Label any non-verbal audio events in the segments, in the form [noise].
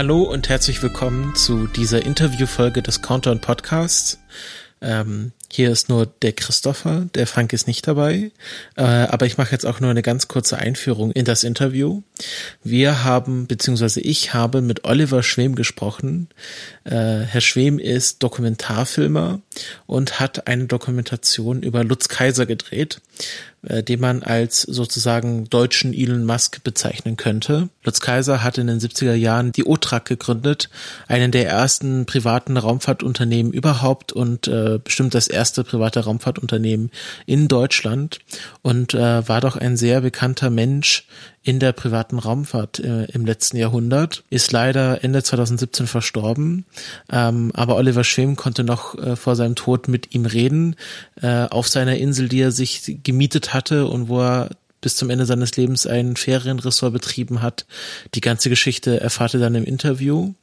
Hallo und herzlich willkommen zu dieser Interviewfolge des Countdown Podcasts. Ähm, hier ist nur der Christopher, der Frank ist nicht dabei, äh, aber ich mache jetzt auch nur eine ganz kurze Einführung in das Interview. Wir haben, beziehungsweise ich habe mit Oliver Schwem gesprochen. Äh, Herr Schwem ist Dokumentarfilmer und hat eine Dokumentation über Lutz Kaiser gedreht äh, den man als sozusagen deutschen Elon Musk bezeichnen könnte. Lutz Kaiser hat in den 70er Jahren die OTRAC gegründet, einen der ersten privaten Raumfahrtunternehmen überhaupt und äh, bestimmt das erste private Raumfahrtunternehmen in Deutschland und äh, war doch ein sehr bekannter Mensch in der privaten Raumfahrt äh, im letzten Jahrhundert, ist leider Ende 2017 verstorben. Ähm, aber Oliver Schwem konnte noch äh, vor seinem Tod mit ihm reden, äh, auf seiner Insel, die er sich gemietet hatte und wo er bis zum Ende seines Lebens ein Ferienressort betrieben hat. Die ganze Geschichte erfahrt ihr dann im Interview.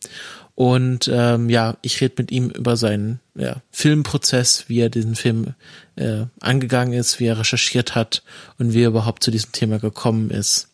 Und ähm, ja, ich rede mit ihm über seinen ja, Filmprozess, wie er diesen Film äh, angegangen ist, wie er recherchiert hat und wie er überhaupt zu diesem Thema gekommen ist.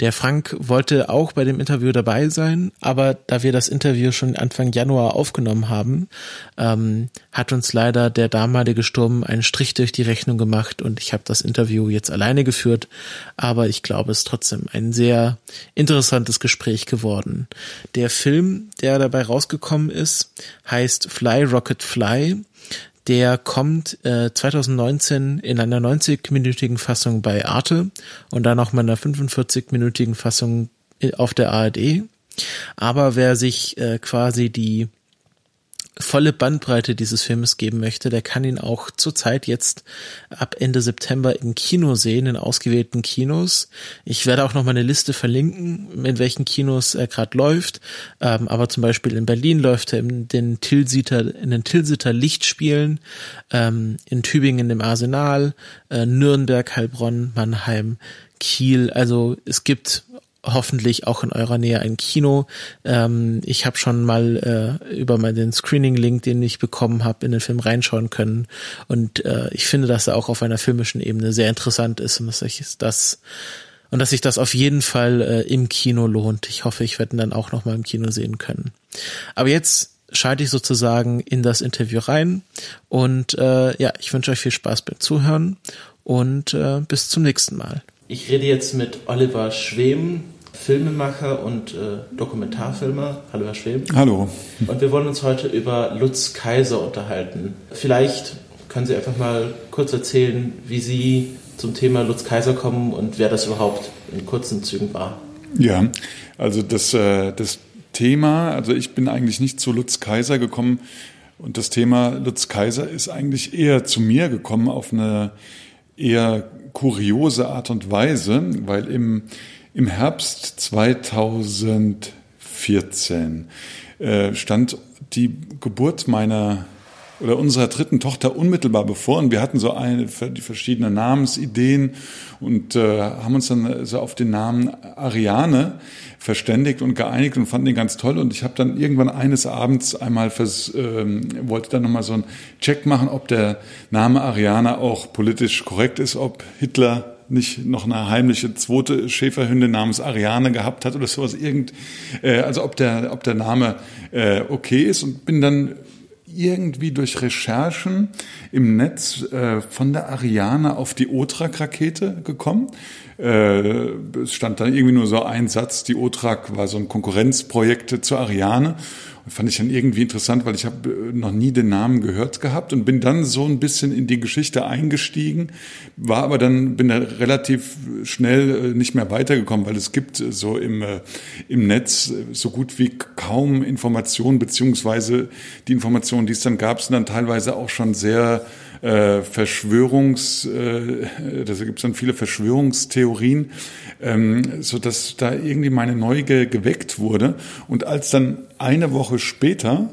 Der Frank wollte auch bei dem Interview dabei sein, aber da wir das Interview schon Anfang Januar aufgenommen haben, ähm, hat uns leider der damalige Sturm einen Strich durch die Rechnung gemacht und ich habe das Interview jetzt alleine geführt, aber ich glaube, es ist trotzdem ein sehr interessantes Gespräch geworden. Der Film, der dabei rausgekommen ist, heißt Fly Rocket Fly der kommt äh, 2019 in einer 90-minütigen Fassung bei Arte und dann auch mal in einer 45-minütigen Fassung auf der ARD. Aber wer sich äh, quasi die volle Bandbreite dieses Filmes geben möchte, der kann ihn auch zurzeit jetzt ab Ende September im Kino sehen, in ausgewählten Kinos. Ich werde auch noch mal eine Liste verlinken, in welchen Kinos er gerade läuft. Ähm, aber zum Beispiel in Berlin läuft er in den Tilsiter, in den Tilsiter Lichtspielen, ähm, in Tübingen im Arsenal, äh, Nürnberg, Heilbronn, Mannheim, Kiel. Also es gibt hoffentlich auch in eurer Nähe ein Kino. Ähm, ich habe schon mal äh, über mal den Screening-Link, den ich bekommen habe, in den Film reinschauen können. Und äh, ich finde, dass er auch auf einer filmischen Ebene sehr interessant ist und dass ich das und dass sich das auf jeden Fall äh, im Kino lohnt. Ich hoffe, ich werde ihn dann auch noch mal im Kino sehen können. Aber jetzt schalte ich sozusagen in das Interview rein und äh, ja, ich wünsche euch viel Spaß beim Zuhören und äh, bis zum nächsten Mal. Ich rede jetzt mit Oliver Schwem, Filmemacher und äh, Dokumentarfilmer. Hallo, Herr Schwem. Hallo. Und wir wollen uns heute über Lutz Kaiser unterhalten. Vielleicht können Sie einfach mal kurz erzählen, wie Sie zum Thema Lutz Kaiser kommen und wer das überhaupt in kurzen Zügen war. Ja, also das, äh, das Thema, also ich bin eigentlich nicht zu Lutz Kaiser gekommen und das Thema Lutz Kaiser ist eigentlich eher zu mir gekommen auf eine eher kuriose Art und Weise, weil im im Herbst 2014 äh, stand die Geburt meiner oder unserer dritten Tochter unmittelbar bevor und wir hatten so eine die verschiedene Namensideen und äh, haben uns dann so auf den Namen Ariane verständigt und geeinigt und fanden den ganz toll und ich habe dann irgendwann eines Abends einmal vers, ähm, wollte dann nochmal so einen Check machen, ob der Name Ariane auch politisch korrekt ist, ob Hitler nicht noch eine heimliche zweite Schäferhündin namens Ariane gehabt hat oder sowas irgend, äh, also ob der, ob der Name äh, okay ist und bin dann irgendwie durch Recherchen im Netz äh, von der Ariane auf die Otrak-Rakete gekommen. Äh, es stand dann irgendwie nur so ein Satz, die Otrak war so ein Konkurrenzprojekt zur Ariane. Fand ich dann irgendwie interessant, weil ich habe äh, noch nie den Namen gehört gehabt und bin dann so ein bisschen in die Geschichte eingestiegen, war aber dann, bin da relativ schnell äh, nicht mehr weitergekommen, weil es gibt so im, äh, im Netz so gut wie kaum Informationen, beziehungsweise die Informationen, die es dann gab, sind dann teilweise auch schon sehr äh, Verschwörungs, äh, da gibt es dann viele Verschwörungstheorien, ähm, so dass da irgendwie meine Neugier geweckt wurde. Und als dann eine Woche später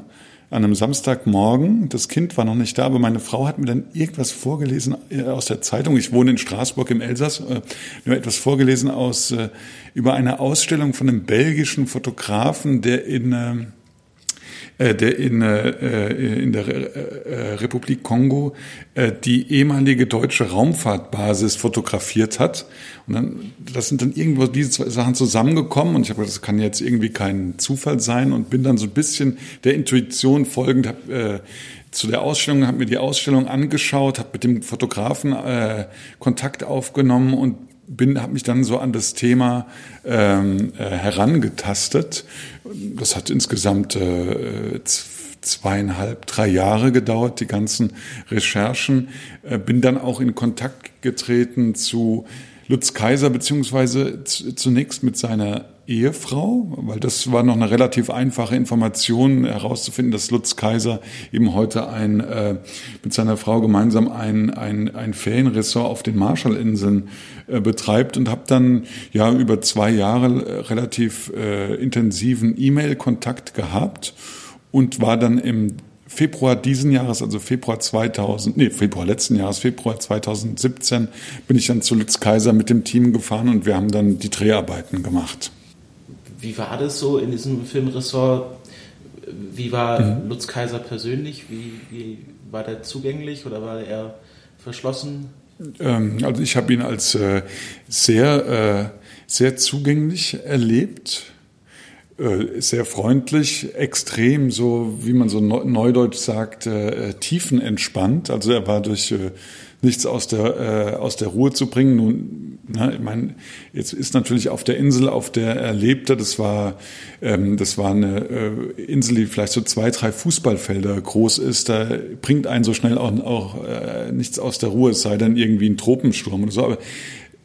an einem Samstagmorgen. Das Kind war noch nicht da, aber meine Frau hat mir dann irgendwas vorgelesen äh, aus der Zeitung. Ich wohne in Straßburg im Elsass. Äh, nur etwas vorgelesen aus äh, über eine Ausstellung von einem belgischen Fotografen, der in äh, äh, der in, äh, in der äh, Republik Kongo die ehemalige deutsche Raumfahrtbasis fotografiert hat. Und dann, das sind dann irgendwo diese zwei Sachen zusammengekommen und ich habe gedacht, das kann jetzt irgendwie kein Zufall sein und bin dann so ein bisschen der Intuition folgend, hab, äh, zu der Ausstellung, habe mir die Ausstellung angeschaut, habe mit dem Fotografen äh, Kontakt aufgenommen und bin, habe mich dann so an das Thema ähm, äh, herangetastet. Das hat insgesamt äh, zweieinhalb, drei Jahre gedauert, die ganzen Recherchen. Äh, bin dann auch in Kontakt getreten zu Lutz Kaiser, beziehungsweise zunächst mit seiner Ehefrau, weil das war noch eine relativ einfache Information herauszufinden, dass Lutz Kaiser eben heute ein, äh, mit seiner Frau gemeinsam ein, ein, ein Ferienressort auf den Marshallinseln äh, betreibt und habe dann ja über zwei Jahre äh, relativ äh, intensiven E-Mail-Kontakt gehabt und war dann im Februar diesen Jahres, also Februar 2000, nee, Februar letzten Jahres, Februar 2017, bin ich dann zu Lutz Kaiser mit dem Team gefahren und wir haben dann die Dreharbeiten gemacht. Wie war das so in diesem Filmressort? Wie war mhm. Lutz Kaiser persönlich? Wie, wie war der zugänglich oder war er verschlossen? Ähm, also ich habe ihn als äh, sehr, äh, sehr zugänglich erlebt sehr freundlich, extrem, so wie man so neudeutsch sagt, äh, tiefenentspannt. Also er war durch äh, nichts aus der, äh, aus der Ruhe zu bringen. Nun, na, ich meine, jetzt ist natürlich auf der Insel, auf der er lebte, das war, ähm, das war eine äh, Insel, die vielleicht so zwei, drei Fußballfelder groß ist. Da bringt einen so schnell auch, auch äh, nichts aus der Ruhe, es sei denn irgendwie ein Tropensturm oder so. Aber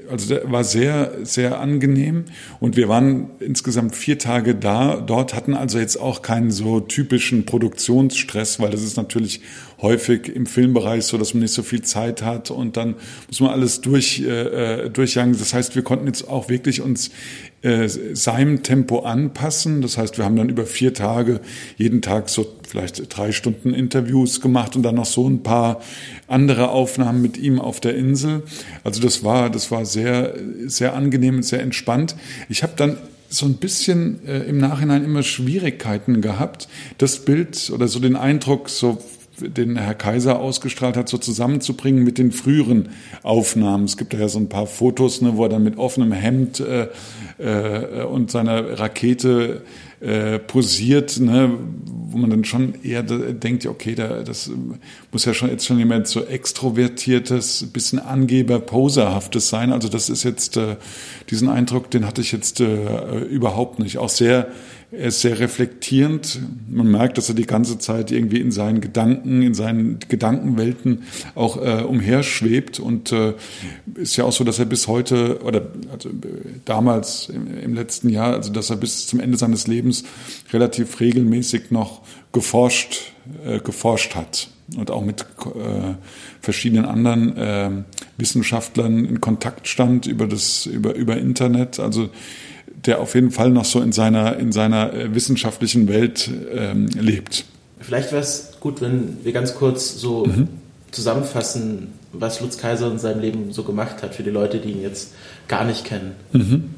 also war sehr, sehr angenehm. Und wir waren insgesamt vier Tage da. Dort hatten also jetzt auch keinen so typischen Produktionsstress, weil das ist natürlich häufig im Filmbereich so, dass man nicht so viel Zeit hat und dann muss man alles durch, äh, äh durchjagen. Das heißt, wir konnten jetzt auch wirklich uns äh, seinem Tempo anpassen. Das heißt, wir haben dann über vier Tage jeden Tag so vielleicht drei Stunden Interviews gemacht und dann noch so ein paar andere Aufnahmen mit ihm auf der Insel. Also das war, das war sehr, sehr angenehm und sehr entspannt. Ich habe dann so ein bisschen äh, im Nachhinein immer Schwierigkeiten gehabt, das Bild oder so den Eindruck so den Herr Kaiser ausgestrahlt hat, so zusammenzubringen mit den früheren Aufnahmen. Es gibt ja so ein paar Fotos, ne, wo er dann mit offenem Hemd äh, äh, und seiner Rakete äh, posiert, ne, wo man dann schon eher denkt, okay, da, das muss ja schon jetzt schon jemand so extrovertiertes, bisschen Angeber, poserhaftes sein. Also das ist jetzt äh, diesen Eindruck, den hatte ich jetzt äh, überhaupt nicht. Auch sehr er ist sehr reflektierend. Man merkt, dass er die ganze Zeit irgendwie in seinen Gedanken, in seinen Gedankenwelten auch äh, umherschwebt. Und äh, ist ja auch so, dass er bis heute oder also damals im, im, letzten Jahr, also dass er bis zum Ende seines Lebens relativ regelmäßig noch geforscht, äh, geforscht hat und auch mit äh, verschiedenen anderen äh, Wissenschaftlern in Kontakt stand über das über über Internet. Also der auf jeden Fall noch so in seiner, in seiner äh, wissenschaftlichen Welt ähm, lebt. Vielleicht wäre es gut, wenn wir ganz kurz so mhm. zusammenfassen, was Lutz Kaiser in seinem Leben so gemacht hat für die Leute, die ihn jetzt gar nicht kennen. Mhm.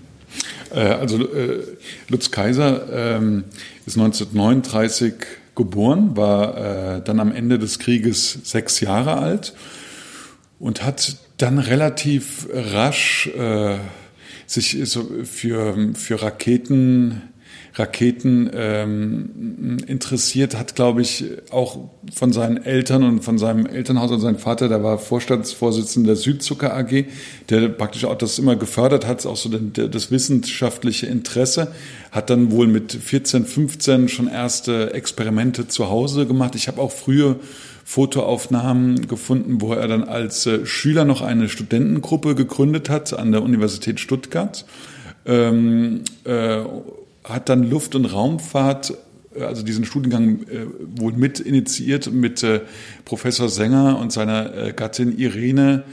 Äh, also äh, Lutz Kaiser ähm, ist 1939 geboren, war äh, dann am Ende des Krieges sechs Jahre alt und hat dann relativ rasch äh, sich so für, für Raketen, Raketen ähm, interessiert, hat, glaube ich, auch von seinen Eltern und von seinem Elternhaus und seinem Vater, der war Vorstandsvorsitzender der Südzucker AG, der praktisch auch das immer gefördert hat, auch so das wissenschaftliche Interesse, hat dann wohl mit 14, 15 schon erste Experimente zu Hause gemacht. Ich habe auch früher Fotoaufnahmen gefunden, wo er dann als äh, Schüler noch eine Studentengruppe gegründet hat an der Universität Stuttgart. Ähm, äh, hat dann Luft- und Raumfahrt also diesen Studiengang äh, wohl mit initiiert mit äh, Professor Sänger und seiner äh, Gattin Irene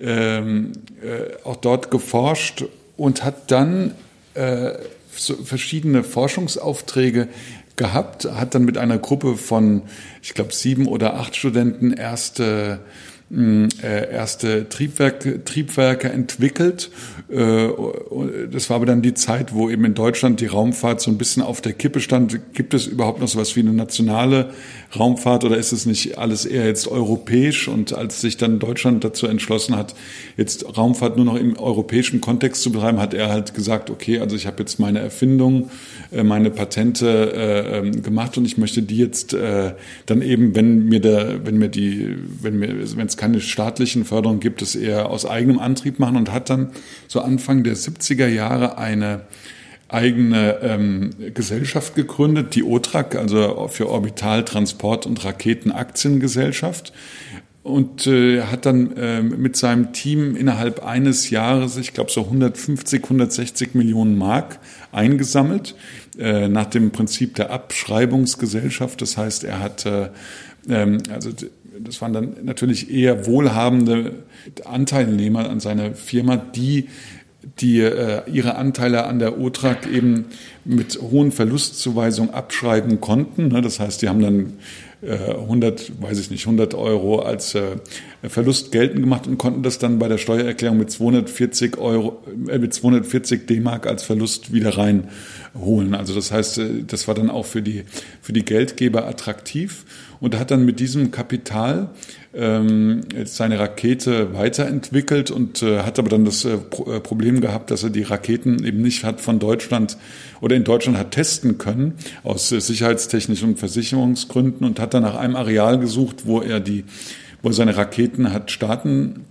ähm, äh, auch dort geforscht und hat dann äh, so verschiedene Forschungsaufträge gehabt, hat dann mit einer Gruppe von, ich glaube, sieben oder acht Studenten erste äh, erste Triebwerke, Triebwerke entwickelt. Äh, das war aber dann die Zeit, wo eben in Deutschland die Raumfahrt so ein bisschen auf der Kippe stand. Gibt es überhaupt noch so was wie eine nationale Raumfahrt oder ist es nicht alles eher jetzt europäisch? Und als sich dann Deutschland dazu entschlossen hat, jetzt Raumfahrt nur noch im europäischen Kontext zu betreiben, hat er halt gesagt, okay, also ich habe jetzt meine Erfindung, äh, meine Patente äh, ähm, gemacht und ich möchte die jetzt äh, dann eben, wenn mir der, wenn mir die, wenn mir, wenn es keine staatlichen Förderungen gibt, es eher aus eigenem Antrieb machen und hat dann so Anfang der 70er Jahre eine eigene ähm, Gesellschaft gegründet, die OTRAC, also für Orbital, Transport und Raketenaktiengesellschaft. Und äh, hat dann äh, mit seinem Team innerhalb eines Jahres, ich glaube so 150, 160 Millionen Mark eingesammelt, äh, nach dem Prinzip der Abschreibungsgesellschaft. Das heißt, er hat äh, ähm, also das waren dann natürlich eher wohlhabende Anteilnehmer an seiner Firma, die die äh, ihre Anteile an der OTRAG eben mit hohen Verlustzuweisungen abschreiben konnten. Ne? Das heißt, die haben dann äh, 100, weiß ich nicht, 100 Euro als äh, Verlust geltend gemacht und konnten das dann bei der Steuererklärung mit 240 Euro, äh, mit 240 D-Mark als Verlust wieder reinholen. Also das heißt, äh, das war dann auch für die, für die Geldgeber attraktiv und hat dann mit diesem Kapital ähm, seine Rakete weiterentwickelt und äh, hat aber dann das äh, äh, Problem gehabt, dass er die Raketen eben nicht hat von Deutschland oder in Deutschland hat testen können aus sicherheitstechnischen und Versicherungsgründen und hat dann nach einem Areal gesucht, wo er die, wo er seine Raketen hat starten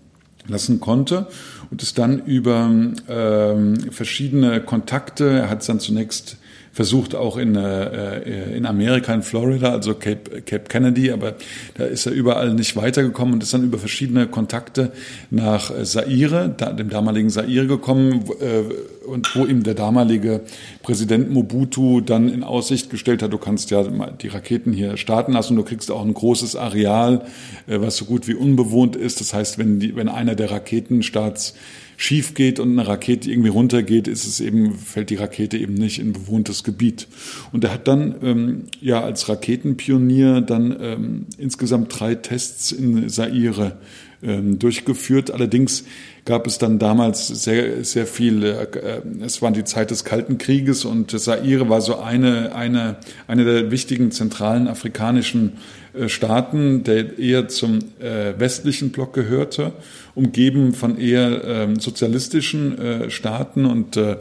lassen konnte und es dann über ähm, verschiedene Kontakte, er hat dann zunächst versucht auch in, äh, äh, in Amerika, in Florida, also Cape, Cape Kennedy, aber da ist er überall nicht weitergekommen und ist dann über verschiedene Kontakte nach Zaire, dem damaligen Zaire gekommen äh, und wo ihm der damalige Präsident Mobutu dann in Aussicht gestellt hat, du kannst ja die Raketen hier starten lassen, du kriegst auch ein großes Areal, was so gut wie unbewohnt ist. Das heißt, wenn, die, wenn einer der Raketenstarts schief geht und eine Rakete irgendwie runtergeht, ist es eben, fällt die Rakete eben nicht in bewohntes Gebiet. Und er hat dann ähm, ja als Raketenpionier dann ähm, insgesamt drei Tests in Saire ähm, durchgeführt. Allerdings gab es dann damals sehr, sehr viel, äh, es war die Zeit des Kalten Krieges und Saire war so eine, eine, eine der wichtigen zentralen afrikanischen äh, Staaten, der eher zum äh, westlichen Block gehörte umgeben von eher ähm, sozialistischen äh, Staaten. Und äh,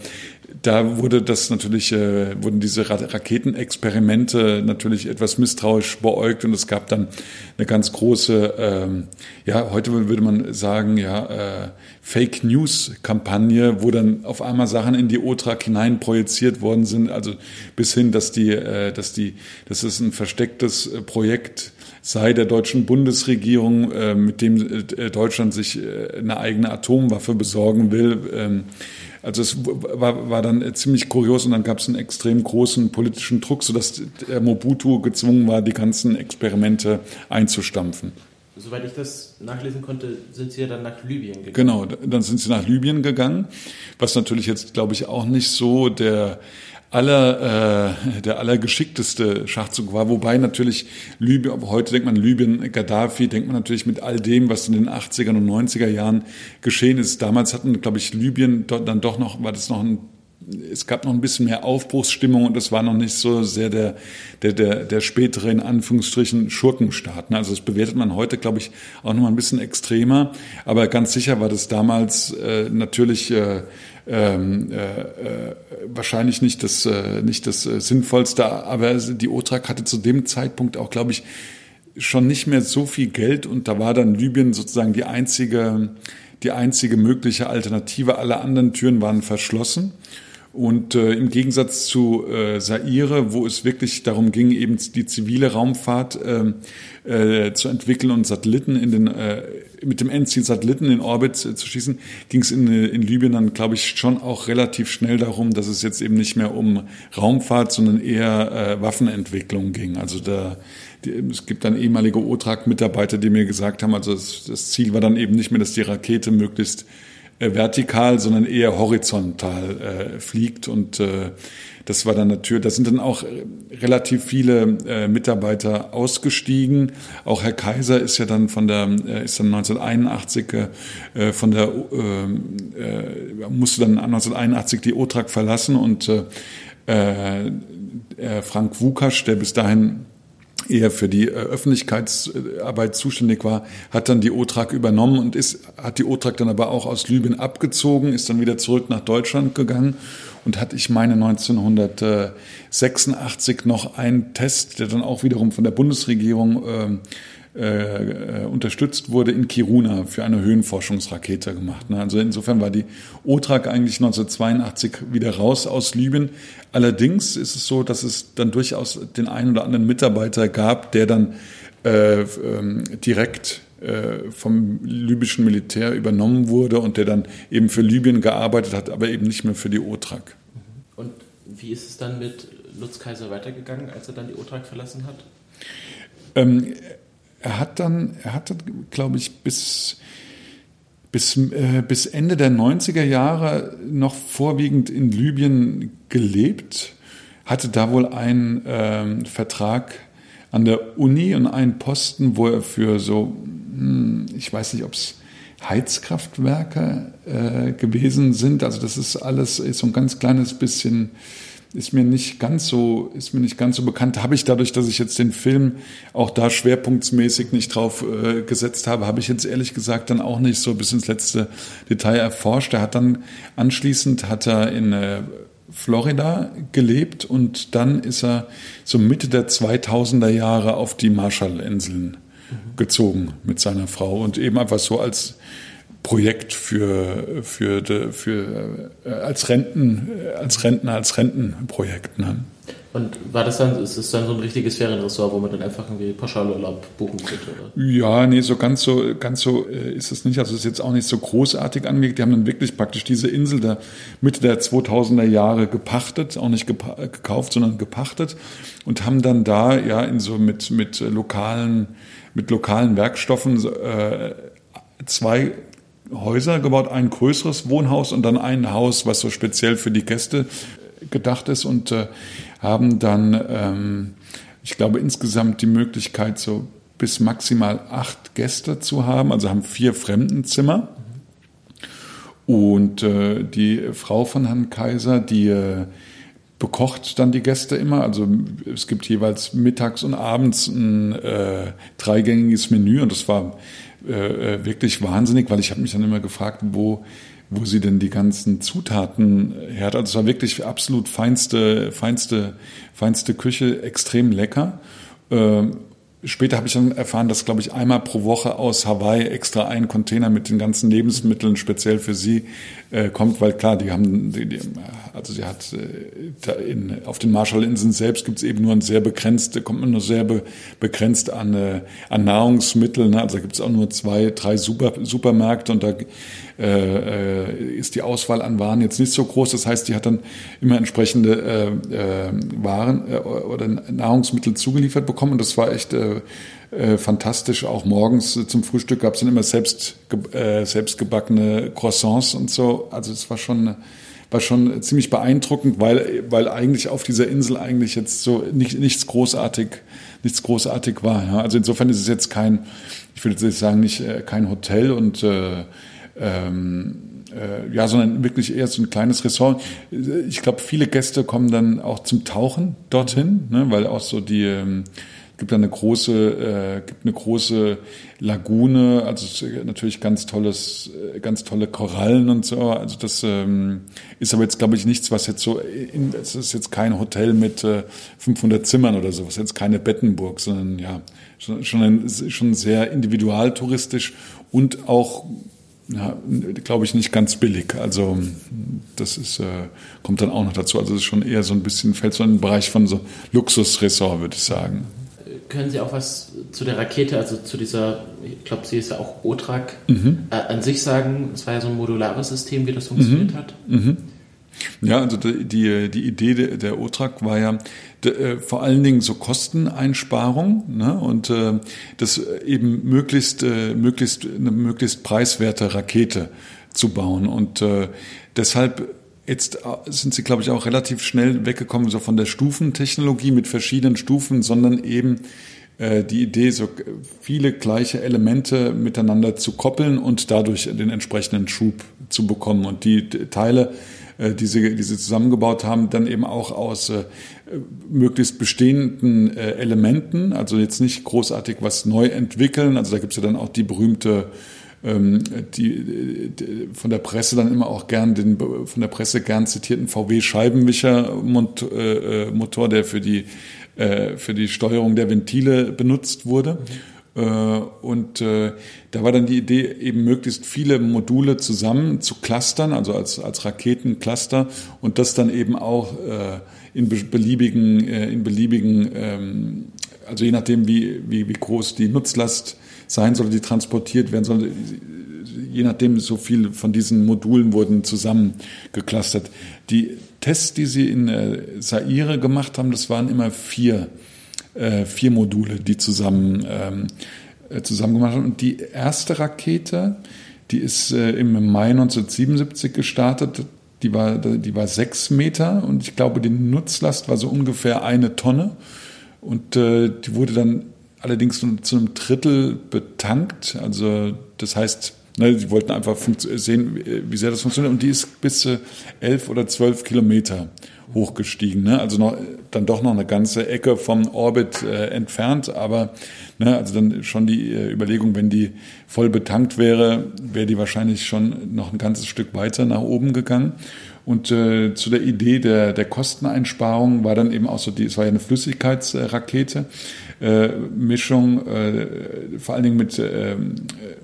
da wurde das natürlich, äh, wurden diese Raketenexperimente natürlich etwas misstrauisch beäugt und es gab dann eine ganz große, ähm, ja, heute würde man sagen, ja, äh, Fake News Kampagne, wo dann auf einmal Sachen in die OTRAC hinein projiziert worden sind, also bis hin, dass die, äh, dass die, das ist ein verstecktes äh, Projekt sei der deutschen Bundesregierung, äh, mit dem äh, Deutschland sich äh, eine eigene Atomwaffe besorgen will. Ähm, also es war, war dann ziemlich kurios und dann gab es einen extrem großen politischen Druck, sodass der Mobutu gezwungen war, die ganzen Experimente einzustampfen. Soweit ich das nachlesen konnte, sind Sie ja dann nach Libyen gegangen. Genau, dann sind Sie nach Libyen gegangen, was natürlich jetzt, glaube ich, auch nicht so der aller, äh, der allergeschickteste Schachzug war. Wobei natürlich Libyen, heute denkt man Libyen, Gaddafi, denkt man natürlich mit all dem, was in den 80er und 90er Jahren geschehen ist. Damals hatten, glaube ich, Libyen dann doch noch, war das noch ein es gab noch ein bisschen mehr Aufbruchsstimmung und es war noch nicht so sehr der, der, der, der spätere, in Anführungsstrichen, Schurkenstaat. Also das bewertet man heute, glaube ich, auch noch mal ein bisschen extremer. Aber ganz sicher war das damals äh, natürlich äh, ähm, äh, äh, wahrscheinlich nicht das, äh, nicht das äh, Sinnvollste, aber die OTRAC hatte zu dem Zeitpunkt auch, glaube ich, schon nicht mehr so viel Geld und da war dann Libyen sozusagen die einzige, die einzige mögliche Alternative. Alle anderen Türen waren verschlossen. Und äh, im Gegensatz zu äh, Saire, wo es wirklich darum ging, eben die zivile Raumfahrt äh, äh, zu entwickeln und Satelliten in den äh, mit dem Endziel Satelliten in Orbit äh, zu schießen, ging es in, in Libyen dann, glaube ich, schon auch relativ schnell darum, dass es jetzt eben nicht mehr um Raumfahrt, sondern eher äh, Waffenentwicklung ging. Also da die, es gibt dann ehemalige OTRAG-Mitarbeiter, die mir gesagt haben, also das, das Ziel war dann eben nicht mehr, dass die Rakete möglichst vertikal, sondern eher horizontal äh, fliegt. Und äh, das war dann natürlich, da sind dann auch äh, relativ viele äh, Mitarbeiter ausgestiegen. Auch Herr Kaiser ist ja dann von der, äh, ist dann 1981 äh, von der, äh, äh, musste dann 1981 die OTRAG verlassen und äh, äh, Frank Wukasch, der bis dahin eher für die äh, Öffentlichkeitsarbeit zuständig war, hat dann die OTRAG übernommen und ist, hat die OTRAG dann aber auch aus Libyen abgezogen, ist dann wieder zurück nach Deutschland gegangen und hat, ich meine, 1986 noch einen Test, der dann auch wiederum von der Bundesregierung äh, äh, unterstützt wurde in Kiruna für eine Höhenforschungsrakete gemacht. Ne? Also insofern war die OTRAG eigentlich 1982 wieder raus aus Libyen. Allerdings ist es so, dass es dann durchaus den einen oder anderen Mitarbeiter gab, der dann äh, ähm, direkt äh, vom libyschen Militär übernommen wurde und der dann eben für Libyen gearbeitet hat, aber eben nicht mehr für die OTRAG. Und wie ist es dann mit Lutz Kaiser weitergegangen, als er dann die OTRAG verlassen hat? Ähm, er hat dann, er hatte, glaube ich, bis, bis, äh, bis Ende der 90er Jahre noch vorwiegend in Libyen gelebt, hatte da wohl einen ähm, Vertrag an der Uni und einen Posten, wo er für so, hm, ich weiß nicht, ob es Heizkraftwerke äh, gewesen sind. Also das ist alles ist so ein ganz kleines bisschen ist mir nicht ganz so, ist mir nicht ganz so bekannt. Habe ich dadurch, dass ich jetzt den Film auch da schwerpunktsmäßig nicht drauf äh, gesetzt habe, habe ich jetzt ehrlich gesagt dann auch nicht so bis ins letzte Detail erforscht. Er hat dann anschließend hat er in äh, Florida gelebt und dann ist er so Mitte der 2000er Jahre auf die Marshallinseln mhm. gezogen mit seiner Frau und eben einfach so als Projekt für, für, für, äh, als Renten, als Rentner, als Rentenprojekt. Ne? Und war das dann, ist das dann so ein richtiges Ferienressort, wo man dann einfach irgendwie Pauschalurlaub buchen könnte? Oder? Ja, nee, so ganz so, ganz so äh, ist es nicht. Also es ist jetzt auch nicht so großartig angelegt. Die haben dann wirklich praktisch diese Insel da Mitte der 2000er Jahre gepachtet, auch nicht gekauft, sondern gepachtet und haben dann da ja in so mit, mit lokalen, mit lokalen Werkstoffen äh, zwei Häuser gebaut, ein größeres Wohnhaus und dann ein Haus, was so speziell für die Gäste gedacht ist und äh, haben dann, ähm, ich glaube, insgesamt die Möglichkeit, so bis maximal acht Gäste zu haben, also haben vier Fremdenzimmer. Und äh, die Frau von Herrn Kaiser, die äh, bekocht dann die Gäste immer. Also es gibt jeweils mittags und abends ein äh, dreigängiges Menü und das war äh, äh, wirklich wahnsinnig, weil ich habe mich dann immer gefragt, wo wo sie denn die ganzen Zutaten her hat. Also es war wirklich absolut feinste, feinste, feinste Küche, extrem lecker. Ähm, Später habe ich dann erfahren, dass, glaube ich, einmal pro Woche aus Hawaii extra ein Container mit den ganzen Lebensmitteln speziell für sie äh, kommt, weil klar, die haben, die, die, also sie hat äh, in, auf den Marshallinseln selbst gibt es eben nur ein sehr begrenzt, kommt man nur sehr be, begrenzt an, äh, an Nahrungsmitteln. Ne? Also da gibt es auch nur zwei, drei Super, Supermärkte und da äh, äh, ist die Auswahl an Waren jetzt nicht so groß. Das heißt, die hat dann immer entsprechende äh, äh, Waren äh, oder Nahrungsmittel zugeliefert bekommen. Und das war echt fantastisch. Auch morgens zum Frühstück gab es dann immer selbst, selbstgebackene Croissants und so. Also es war schon war schon ziemlich beeindruckend, weil, weil eigentlich auf dieser Insel eigentlich jetzt so nicht, nichts großartig, nichts großartig war. Ja. Also insofern ist es jetzt kein, ich würde jetzt sagen, nicht kein Hotel und äh, ähm, äh, ja, sondern wirklich eher so ein kleines Ressort. Ich glaube, viele Gäste kommen dann auch zum Tauchen dorthin, ne, weil auch so die ähm, gibt eine große, äh, gibt eine große Lagune, also natürlich ganz tolles, äh, ganz tolle Korallen und so. Also das ähm, ist aber jetzt, glaube ich, nichts, was jetzt so, es ist jetzt kein Hotel mit äh, 500 Zimmern oder sowas, jetzt keine Bettenburg, sondern ja, schon, schon, ein, schon sehr individualtouristisch und auch ja, glaube ich, nicht ganz billig. Also das ist, äh, kommt dann auch noch dazu. Also es ist schon eher so ein bisschen, fällt so in den Bereich von so Luxusressort, würde ich sagen. Können Sie auch was zu der Rakete, also zu dieser, ich glaube, sie ist ja auch OTRAK, mhm. äh, an sich sagen? Es war ja so ein modulares System, wie das funktioniert mhm. hat. Mhm. Ja, also die, die Idee der, der OTRAK war ja de, äh, vor allen Dingen so Kosteneinsparung ne, und äh, das eben möglichst, äh, möglichst eine möglichst preiswerte Rakete zu bauen. Und äh, deshalb Jetzt äh, sind sie, glaube ich, auch relativ schnell weggekommen so von der Stufentechnologie mit verschiedenen Stufen, sondern eben äh, die Idee, so viele gleiche Elemente miteinander zu koppeln und dadurch den entsprechenden Schub zu bekommen. Und die Teile die sie, die sie zusammengebaut haben, dann eben auch aus äh, möglichst bestehenden äh, Elementen, also jetzt nicht großartig was neu entwickeln. Also da gibt es ja dann auch die berühmte ähm, die, die, von der Presse dann immer auch gern den von der Presse gern zitierten VW Scheibenwischer äh, Motor, der für die äh, für die Steuerung der Ventile benutzt wurde. Mhm. Äh, und äh, da war dann die Idee, eben möglichst viele Module zusammen zu clustern, also als, als Raketencluster und das dann eben auch äh, in beliebigen, in beliebigen, ähm, also je nachdem, wie, wie, wie groß die Nutzlast sein soll, die transportiert werden soll, je nachdem, so viel von diesen Modulen wurden zusammengeclustert. Die Tests, die sie in Saire gemacht haben, das waren immer vier äh, vier Module, die zusammen, ähm, äh, zusammen gemacht haben. Und die erste Rakete, die ist äh, im Mai 1977 gestartet. Die war, die war sechs Meter und ich glaube, die Nutzlast war so ungefähr eine Tonne. Und äh, die wurde dann allerdings nur zu einem Drittel betankt. Also das heißt, ne, sie wollten einfach sehen, wie sehr das funktioniert. Und die ist bis zu elf oder zwölf Kilometer hochgestiegen. Ne? Also noch, dann doch noch eine ganze Ecke vom Orbit äh, entfernt, aber ne, also dann schon die äh, Überlegung, wenn die voll betankt wäre, wäre die wahrscheinlich schon noch ein ganzes Stück weiter nach oben gegangen. Und äh, zu der Idee der, der Kosteneinsparung war dann eben auch so, die, es war ja eine Flüssigkeitsrakete, äh, Mischung, äh, vor allen Dingen mit, äh,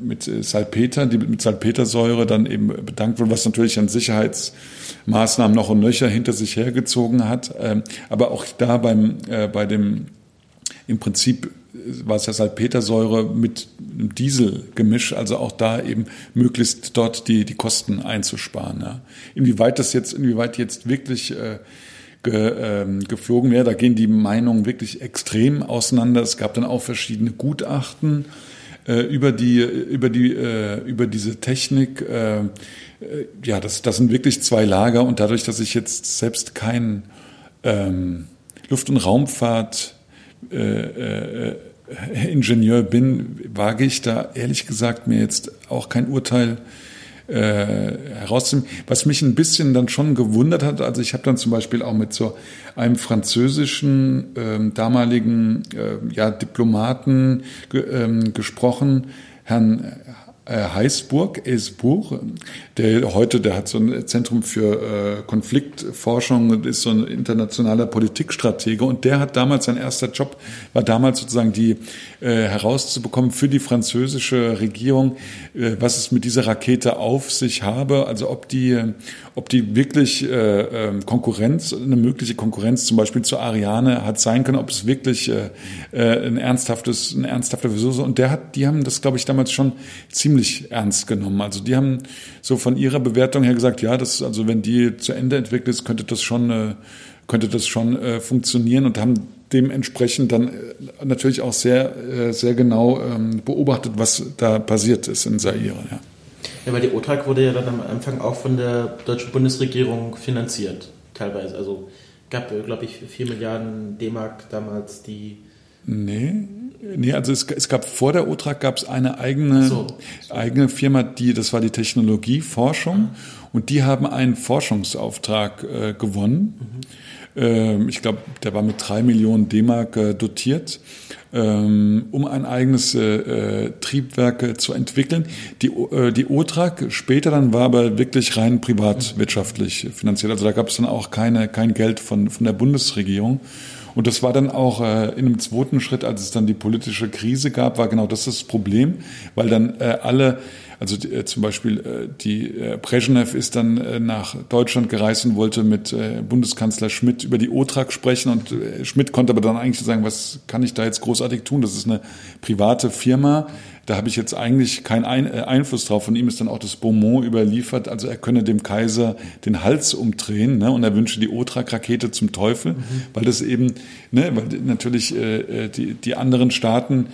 mit Salpeter, die mit Salpetersäure dann eben bedankt wurde, was natürlich an Sicherheitsmaßnahmen noch und nöcher hinter sich hergezogen hat. Ähm, aber auch da beim, äh, bei dem, im Prinzip war es ja Salpetersäure mit einem Dieselgemisch, also auch da eben möglichst dort die, die Kosten einzusparen. Ja. Inwieweit das jetzt, inwieweit jetzt wirklich äh, ge, ähm, geflogen wäre, da gehen die Meinungen wirklich extrem auseinander. Es gab dann auch verschiedene Gutachten äh, über die, über die, äh, über diese Technik. Äh, äh ja, das, das sind wirklich zwei Lager und dadurch, dass ich jetzt selbst kein ähm, Luft- und Raumfahrt äh, äh, Ingenieur bin, wage ich da ehrlich gesagt mir jetzt auch kein Urteil äh, herauszunehmen. Was mich ein bisschen dann schon gewundert hat, also ich habe dann zum Beispiel auch mit so einem französischen ähm, damaligen äh, ja, Diplomaten ge, ähm, gesprochen, Herrn äh, Heißburg, Esburg, der heute, der hat so ein Zentrum für äh, Konfliktforschung und ist so ein internationaler Politikstratege. Und der hat damals, sein erster Job war damals sozusagen die äh, herauszubekommen für die französische Regierung, äh, was es mit dieser Rakete auf sich habe, also ob die, ob die wirklich äh, ähm, Konkurrenz, eine mögliche Konkurrenz zum Beispiel zur Ariane hat sein können, ob es wirklich äh, äh, ein ernsthaftes, ein ernsthafter Versuch. Und der hat, die haben das, glaube ich, damals schon ziemlich ziemlich ernst genommen. Also die haben so von ihrer Bewertung her gesagt, ja, das, also wenn die zu Ende entwickelt ist, könnte das schon, äh, könnte das schon äh, funktionieren und haben dementsprechend dann äh, natürlich auch sehr, äh, sehr genau ähm, beobachtet, was da passiert ist in Zaire. Ja. Ja, weil die OTRAG wurde ja dann am Anfang auch von der deutschen Bundesregierung finanziert, teilweise. Also gab, glaube ich, 4 Milliarden D-Mark damals, die Nee, nee, also es, es gab vor der OTRAG gab es eine eigene, so, eigene Firma, die, das war die Technologieforschung mhm. und die haben einen Forschungsauftrag äh, gewonnen. Mhm. Ähm, ich glaube, der war mit drei Millionen D-Mark äh, dotiert, ähm, um ein eigenes äh, äh Triebwerk äh, zu entwickeln. Die, äh, die OTRAG später dann war aber wirklich rein privatwirtschaftlich finanziert. Also da gab es dann auch keine, kein Geld von, von der Bundesregierung. Und das war dann auch äh, in einem zweiten Schritt, als es dann die politische Krise gab, war genau das das Problem, weil dann äh, alle Also äh, zum Beispiel äh, die äh, Brezhnev ist dann äh, nach Deutschland gereist und wollte mit äh, Bundeskanzler Schmidt über die OTRAG sprechen und äh, Schmidt konnte aber dann eigentlich sagen, was kann ich da jetzt großartig tun? Das ist eine private Firma. Da habe ich jetzt eigentlich keinen Ein äh, Einfluss drauf. Von ihm ist dann auch das Beaumont überliefert. Also er könne dem Kaiser den Hals umdrehen ne? und er wünsche die OTRAG-Rakete zum Teufel, mhm. weil das eben, ne, weil natürlich äh, die, die anderen Staaten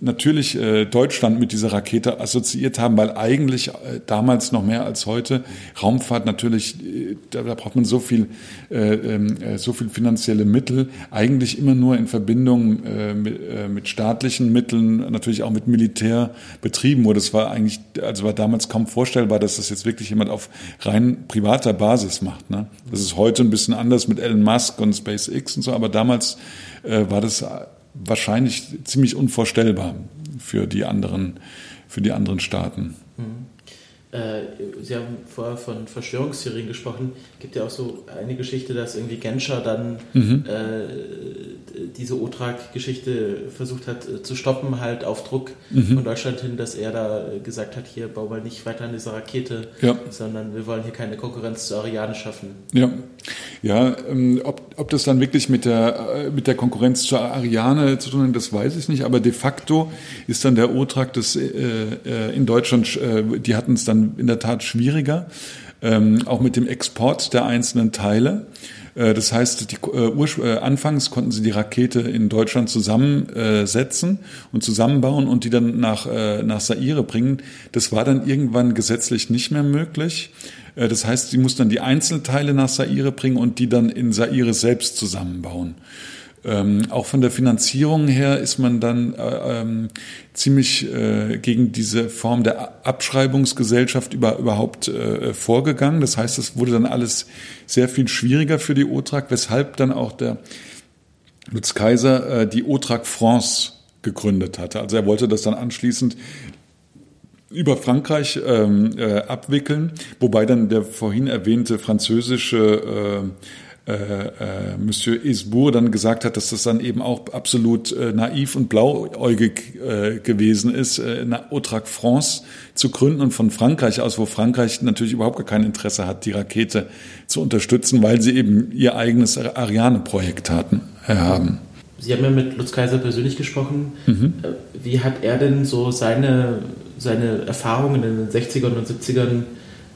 natürlich äh, Deutschland mit dieser Rakete assoziiert haben, weil eigentlich äh, damals noch mehr als heute Raumfahrt natürlich, äh, da, da braucht man so viel, äh, ähm, äh, so viel finanzielle Mittel, eigentlich immer nur in Verbindung äh, mit, äh, mit staatlichen Mitteln, natürlich auch mit Militär betrieben wurde. Das war eigentlich, also war damals kaum vorstellbar, dass das jetzt wirklich jemand auf rein privater Basis macht. Ne? Das ist heute ein bisschen anders mit Elon Musk und SpaceX und so, aber damals äh, war das wahrscheinlich ziemlich unvorstellbar für die anderen, für die anderen Staaten. Mhm. Äh, Sie haben vorher von Verschwörungstheorien gesprochen. Es gibt ja auch so eine Geschichte, dass irgendwie Genscher dann mhm. äh, diese OTRAG-Geschichte versucht hat äh, zu stoppen, halt auf Druck mhm. von Deutschland hin, dass er da gesagt hat, hier bau mal nicht weiter an dieser Rakete, ja. sondern wir wollen hier keine Konkurrenz zu Ariane schaffen. Ja, ja ähm, ob, ob das dann wirklich mit der, äh, mit der Konkurrenz zur Ariane zu tun hat, das weiß ich nicht, aber de facto ist dann der OTRAG das, äh, äh, in Deutschland, äh, die hatten es dann in der Tat schwieriger, ähm, auch mit dem Export der einzelnen Teile. Äh, das heißt, die, äh, äh, anfangs konnten sie die Rakete in Deutschland zusammensetzen und zusammenbauen und die dann nach, äh, nach Saire bringen. Das war dann irgendwann gesetzlich nicht mehr möglich. Äh, das heißt, sie mussten dann die Einzelteile nach Saire bringen und die dann in Saire selbst zusammenbauen. Ähm, auch von der Finanzierung her ist man dann äh, ähm, ziemlich äh, gegen diese Form der Abschreibungsgesellschaft über, überhaupt äh, vorgegangen. Das heißt, es wurde dann alles sehr viel schwieriger für die OTRAG, weshalb dann auch der Lutz Kaiser äh, die OTRAG France gegründet hatte. Also er wollte das dann anschließend über Frankreich ähm, äh, abwickeln, wobei dann der vorhin erwähnte französische äh, äh, Monsieur Esbour dann gesagt hat, dass das dann eben auch absolut äh, naiv und blauäugig äh, gewesen ist, äh, Autrac France zu gründen und von Frankreich aus, wo Frankreich natürlich überhaupt gar kein Interesse hat, die Rakete zu unterstützen, weil sie eben ihr eigenes Ariane-Projekt hatten, äh, haben. Sie haben ja mit Lutz Kaiser persönlich gesprochen. Mhm. Äh, wie hat er denn so seine, seine Erfahrungen in den 60ern und 70ern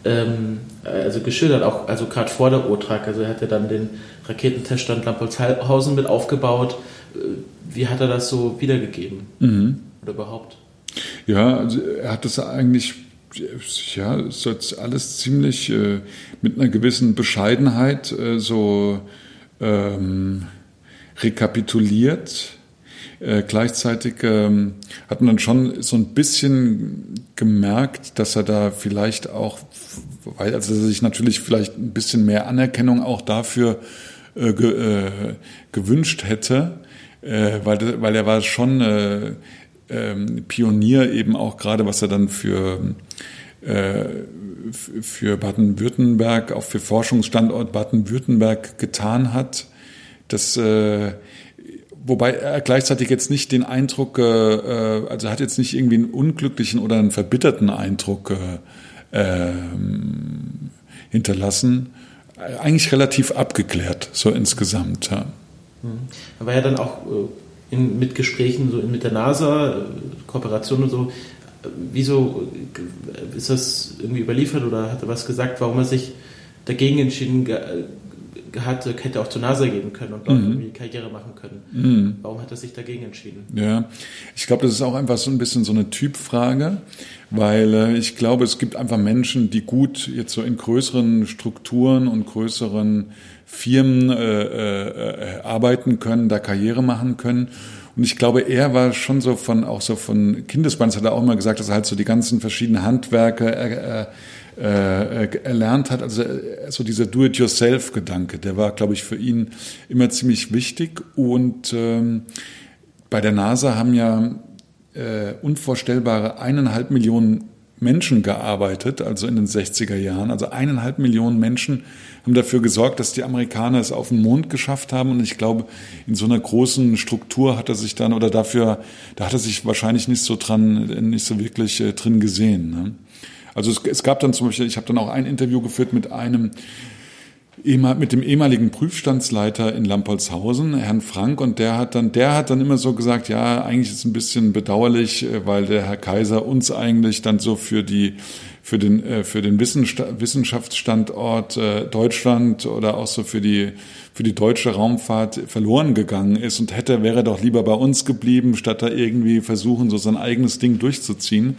ähm, also geschildert, auch also gerade vor der OTRAG. Also er hat ja dann den Raketenteststand Lampolzhausen mit aufgebaut. Äh, wie hat er das so wiedergegeben? Mhm. Oder überhaupt? Ja, also er hat das eigentlich ja, ist jetzt alles ziemlich äh, mit einer gewissen Bescheidenheit äh, so ähm, rekapituliert. Äh, gleichzeitig ähm, hat man dann schon so ein bisschen gemerkt, dass er da vielleicht auch, weil also er sich natürlich vielleicht ein bisschen mehr Anerkennung auch dafür äh, ge, äh, gewünscht hätte, äh, weil, weil er war schon äh, ähm, Pionier eben auch gerade, was er dann für für Baden-Württemberg, auch für Forschungsstandort Baden-Württemberg getan hat. Das äh, Wobei er gleichzeitig jetzt nicht den Eindruck, äh, äh, also hat jetzt nicht irgendwie einen unglücklichen oder einen verbitterten Eindruck äh, ähm, hinterlassen. Eigentlich relativ abgeklärt, so insgesamt. Ja. Mhm. Er war ja dann auch äh, in, mit Gesprächen so mit der NASA, äh, Kooperation und so. Wieso ist das irgendwie überliefert oder hat er was gesagt, warum er sich dagegen entschieden hatte, hätte auch zur NASA gehen können und dort mhm. irgendwie Karriere machen können. Mhm. Warum hat er sich dagegen entschieden? Ja, ich glaube, das ist auch einfach so ein bisschen so eine Typfrage, weil äh, ich glaube, es gibt einfach Menschen, die gut jetzt so in größeren Strukturen und größeren Firmen äh, äh, arbeiten können, da Karriere machen können. Und ich glaube, er war schon so von, auch so von Kindesbeins hat er auch immer gesagt, dass er halt so die ganzen verschiedenen Handwerke äh, äh, erlernt hat. Also äh, so dieser Do-it-yourself-Gedanke, der war, glaube ich, für ihn immer ziemlich wichtig. Und ähm, bei der NASA haben ja äh, unvorstellbare eineinhalb Millionen Menschen gearbeitet, also in den 60er Jahren. Also eineinhalb Millionen Menschen haben dafür gesorgt, dass die Amerikaner es auf den Mond geschafft haben. Und ich glaube, in so einer großen Struktur hat er sich dann, oder dafür, da hat er sich wahrscheinlich nicht so dran, nicht so wirklich äh, drin gesehen. Ne? Also es, es gab dann zum Beispiel, ich habe dann auch ein Interview geführt mit einem mit dem ehemaligen Prüfstandsleiter in Lampolzhausen, Herrn Frank, und der hat dann, der hat dann immer so gesagt, ja, eigentlich ist es ein bisschen bedauerlich, äh, weil der Herr Kaiser uns eigentlich dann so für die für den äh, für den Wissenschaftsstandort äh, Deutschland oder auch so für die für die deutsche Raumfahrt verloren gegangen ist und hätte wäre doch lieber bei uns geblieben, statt da irgendwie versuchen so sein eigenes Ding durchzuziehen.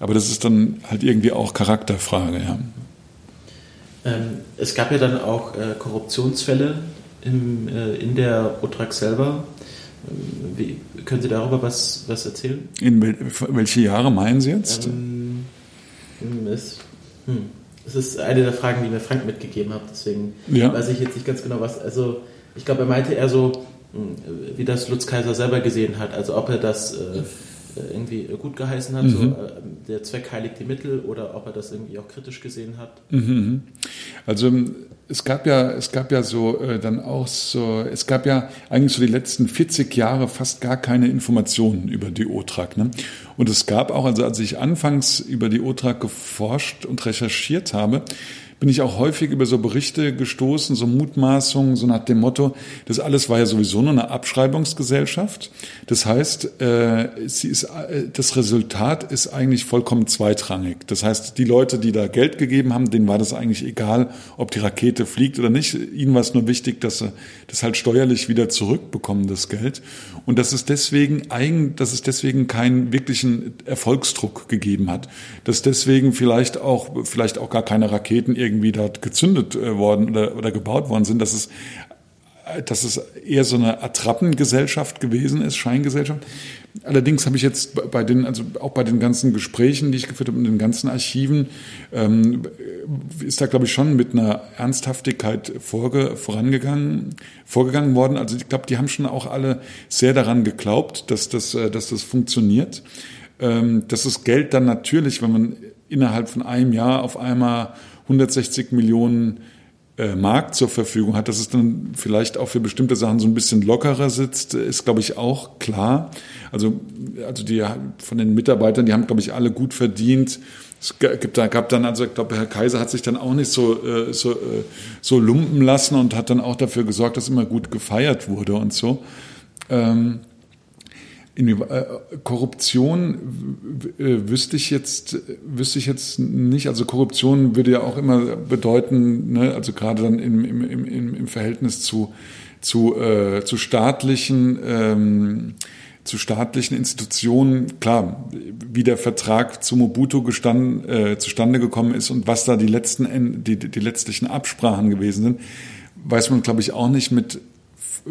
Aber das ist dann halt irgendwie auch Charakterfrage, ja. Ähm, es gab ja dann auch äh, Korruptionsfälle im, äh, in der Otrag selber. Ähm, wie, können Sie darüber was, was erzählen? In wel, welche Jahre meinen Sie jetzt? Ähm, es, hm, es, ist eine der Fragen, die mir Frank mitgegeben hat, deswegen ja. weiß ich jetzt nicht ganz genau was. Also ich glaube, er meinte eher so, hm, wie das Lutz Kaiser selber gesehen hat, also ob er das äh, äh, irgendwie gut geheißen hat, mhm. so, äh, der Zweck heiligt die Mittel oder ob er das irgendwie auch kritisch gesehen hat. Mhm. Also es gab ja, es gab ja so äh, dann auch so, es gab ja eigentlich so die letzten 40 Jahre fast gar keine Informationen über die OTRAG. Ne? Und es gab auch, also als ich anfangs über die OTRAG geforscht und recherchiert habe, bin ich auch häufig über so Berichte gestoßen, so Mutmaßungen, so nach dem Motto, das alles war ja sowieso nur eine Abschreibungsgesellschaft. Das heißt, äh, sie ist, äh, das Resultat ist eigentlich vollkommen zweitrangig. Das heißt, die Leute, die da Geld gegeben haben, denen war das eigentlich egal, ob die Rakete fliegt oder nicht. Ihnen war es nur wichtig, dass sie das halt steuerlich wieder zurückbekommen, das Geld. Und dass es deswegen eigen, dass es deswegen keinen wirklichen Erfolgsdruck gegeben hat. Dass deswegen vielleicht auch, vielleicht auch gar keine Raketen irgendwie irgendwie dort gezündet äh, worden oder, oder gebaut worden sind, dass es, dass es eher so eine Attrappengesellschaft gewesen ist, Scheingesellschaft. Allerdings habe ich jetzt bei den, also auch bei den ganzen Gesprächen, die ich geführt habe, in den ganzen Archiven, ähm, ist da, glaube ich, schon mit einer Ernsthaftigkeit vorge, vorangegangen, vorgegangen worden. Also ich glaube, die haben schon auch alle sehr daran geglaubt, dass das, äh, dass das funktioniert. Ähm, dass das Geld dann natürlich, wenn man innerhalb von einem Jahr auf einmal 160 Millionen äh, Mark zur Verfügung hat, dass es dann vielleicht auch für bestimmte Sachen so ein bisschen lockerer sitzt, ist, glaube ich, auch klar. Also, also die von den Mitarbeitern, die haben, glaube ich, alle gut verdient. Es gibt, da gab dann, also ich glaube, Herr Kaiser hat sich dann auch nicht so, äh, so, äh, so lumpen lassen und hat dann auch dafür gesorgt, dass immer gut gefeiert wurde und so. Ähm, in, äh, Korruption wüsste ich jetzt wüsste ich jetzt nicht. Also Korruption würde ja auch immer bedeuten, ne, also gerade dann im, im, im, im Verhältnis zu zu, äh, zu staatlichen ähm, zu staatlichen Institutionen, klar, wie der Vertrag zu Mobutu gestand, äh, zustande gekommen ist und was da die letzten die, die letztlichen Absprachen gewesen sind, weiß man, glaube ich, auch nicht mit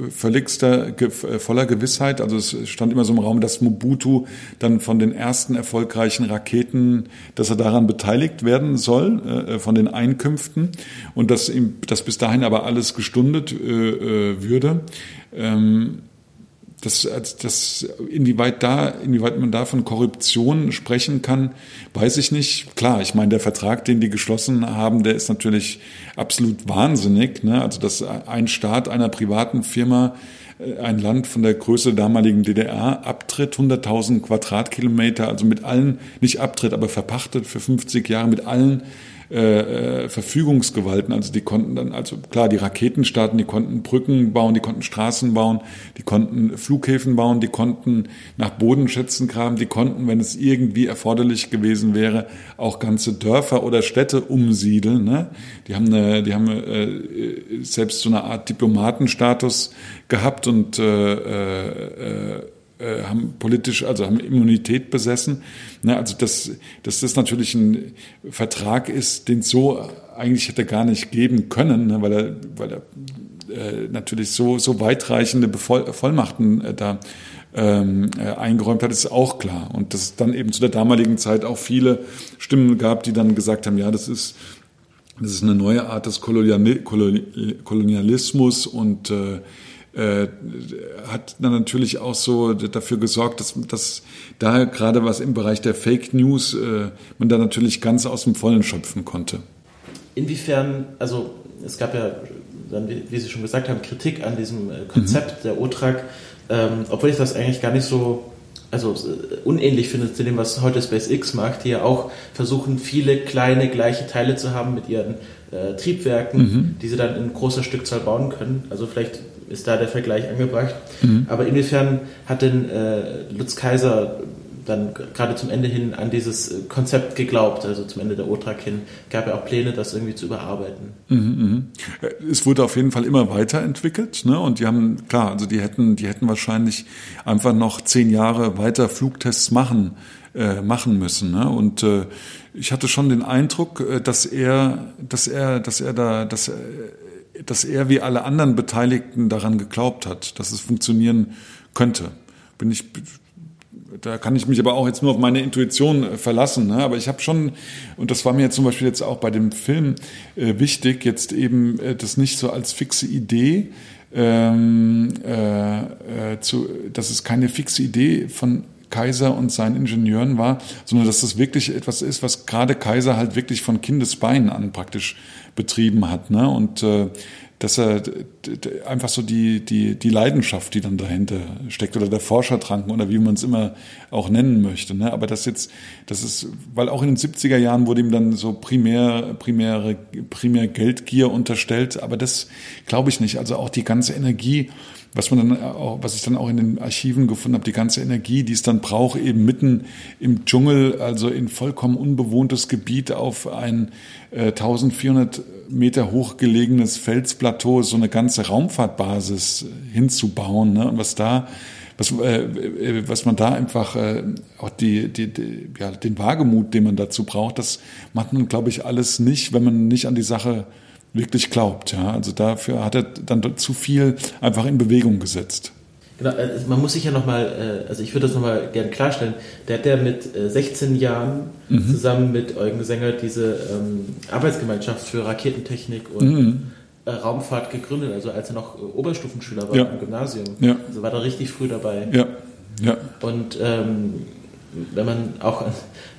völligster, voller Gewissheit. Also es stand immer so im Raum, dass Mobutu dann von den ersten erfolgreichen Raketen, dass er daran beteiligt werden soll, äh, von den Einkünften und dass ihm, dass bis dahin aber alles gestundet äh, äh würde. Ähm, das, das, inwieweit da, inwieweit man da von Korruption sprechen kann, weiß ich nicht. Klar, ich meine, der Vertrag, den die geschlossen haben, der ist natürlich absolut wahnsinnig. Ne? Also, dass ein Staat einer privaten Firma äh, ein Land von der Größe der damaligen DDR abtritt, 100.000 Quadratkilometer, also mit allen, nicht abtritt, aber verpachtet für 50 Jahre mit allen äh, äh, Verfügungsgewalten. Also die konnten dann, also klar, die Raketen starten, die konnten Brücken bauen, die konnten Straßen bauen, die konnten Flughäfen bauen, die konnten nach Bodenschätzen graben, die konnten, wenn es irgendwie erforderlich gewesen wäre, auch ganze Dörfer oder Städte umsiedeln. Ne? Die haben, eine, die haben äh, selbst so eine Art Diplomatenstatus gehabt und äh, äh, äh, haben politisch, also haben Immunität besessen. Ne, also dass, dass das natürlich ein Vertrag ist, den so eigentlich hätte gar nicht geben können, ne, weil er, weil er äh, natürlich so, so weitreichende Bevoll Vollmachten äh, da ähm, äh, eingeräumt hat, ist auch klar. Und dass es dann eben zu der damaligen Zeit auch viele Stimmen gab, die dann gesagt haben, ja, das ist das ist eine neue Art des Kolonialismus und äh, äh, hat dann natürlich auch so dafür gesorgt, dass, dass da gerade was im Bereich der Fake News äh, man da natürlich ganz aus dem Vollen schöpfen konnte. Inwiefern, also es gab ja dann, wie Sie schon gesagt haben, Kritik an diesem äh, Konzept mhm. der OTRAG, ähm, obwohl ich das eigentlich gar nicht so also äh, unähnlich finde zu dem, was heute SpaceX macht, die ja auch versuchen, viele kleine gleiche Teile zu haben mit ihren äh, Triebwerken, mhm. die sie dann in großer Stückzahl bauen können. Also vielleicht ist da der Vergleich angebracht. Mhm. Aber inwiefern hat denn äh, Lutz Kaiser dann gerade zum Ende hin an dieses äh, Konzept geglaubt, also zum Ende der OTRAG hin, gab ja auch Pläne, das irgendwie zu überarbeiten. Mhm, mh. Es wurde auf jeden Fall immer weiterentwickelt, ne? Und die haben, klar, also die hätten, die hätten wahrscheinlich einfach noch zehn Jahre weiter Flugtests machen, äh, machen müssen. Ne? Und äh, ich hatte schon den Eindruck, äh, dass er, dass er, dass er da, dass er, dass er wie alle anderen Beteiligten daran geglaubt hat, dass es funktionieren könnte. Bin ich da kann ich mich aber auch jetzt nur auf meine Intuition äh, verlassen. Ne? Aber ich habe schon, und das war mir zum Beispiel jetzt auch bei dem Film äh, wichtig, jetzt eben äh, das nicht so als fixe Idee, ähm, äh, äh, zu, dass es keine fixe Idee von Kaiser und seinen Ingenieuren war, sondern dass das wirklich etwas ist, was gerade Kaiser halt wirklich von Kindesbeinen an praktisch betrieben hat. Ne? Und äh, dass er einfach so die, die, die Leidenschaft, die dann dahinter steckt, oder der Forschertranken oder wie man es immer auch nennen möchte. Ne? Aber das jetzt, das ist, weil auch in den 70er Jahren wurde ihm dann so primär, primäre, primär Geldgier unterstellt, aber das glaube ich nicht. Also auch die ganze Energie, was man dann auch, was ich dann auch in den Archiven gefunden habe, die ganze Energie, die es dann braucht, eben mitten im Dschungel, also in vollkommen unbewohntes Gebiet auf ein äh, 1400 Meter hoch gelegenes Felsplateau, so eine ganze Raumfahrtbasis hinzubauen, ne? und was da was, äh, äh, was man da einfach äh, auch die, die, die, ja, den Wagemut, den man dazu braucht, das macht man, glaube ich, alles nicht, wenn man nicht an die Sache wirklich glaubt. Ja? Also dafür hat er dann zu viel einfach in Bewegung gesetzt. Genau, äh, man muss sich ja nochmal, äh, also ich würde das nochmal gerne klarstellen, der hat ja mit 16 äh, Jahren mhm. zusammen mit Eugen Sänger diese ähm, Arbeitsgemeinschaft für Raketentechnik und mhm. Raumfahrt gegründet, also als er noch Oberstufenschüler war ja. im Gymnasium. Ja. Also war er richtig früh dabei. Ja. Ja. Und ähm, wenn man auch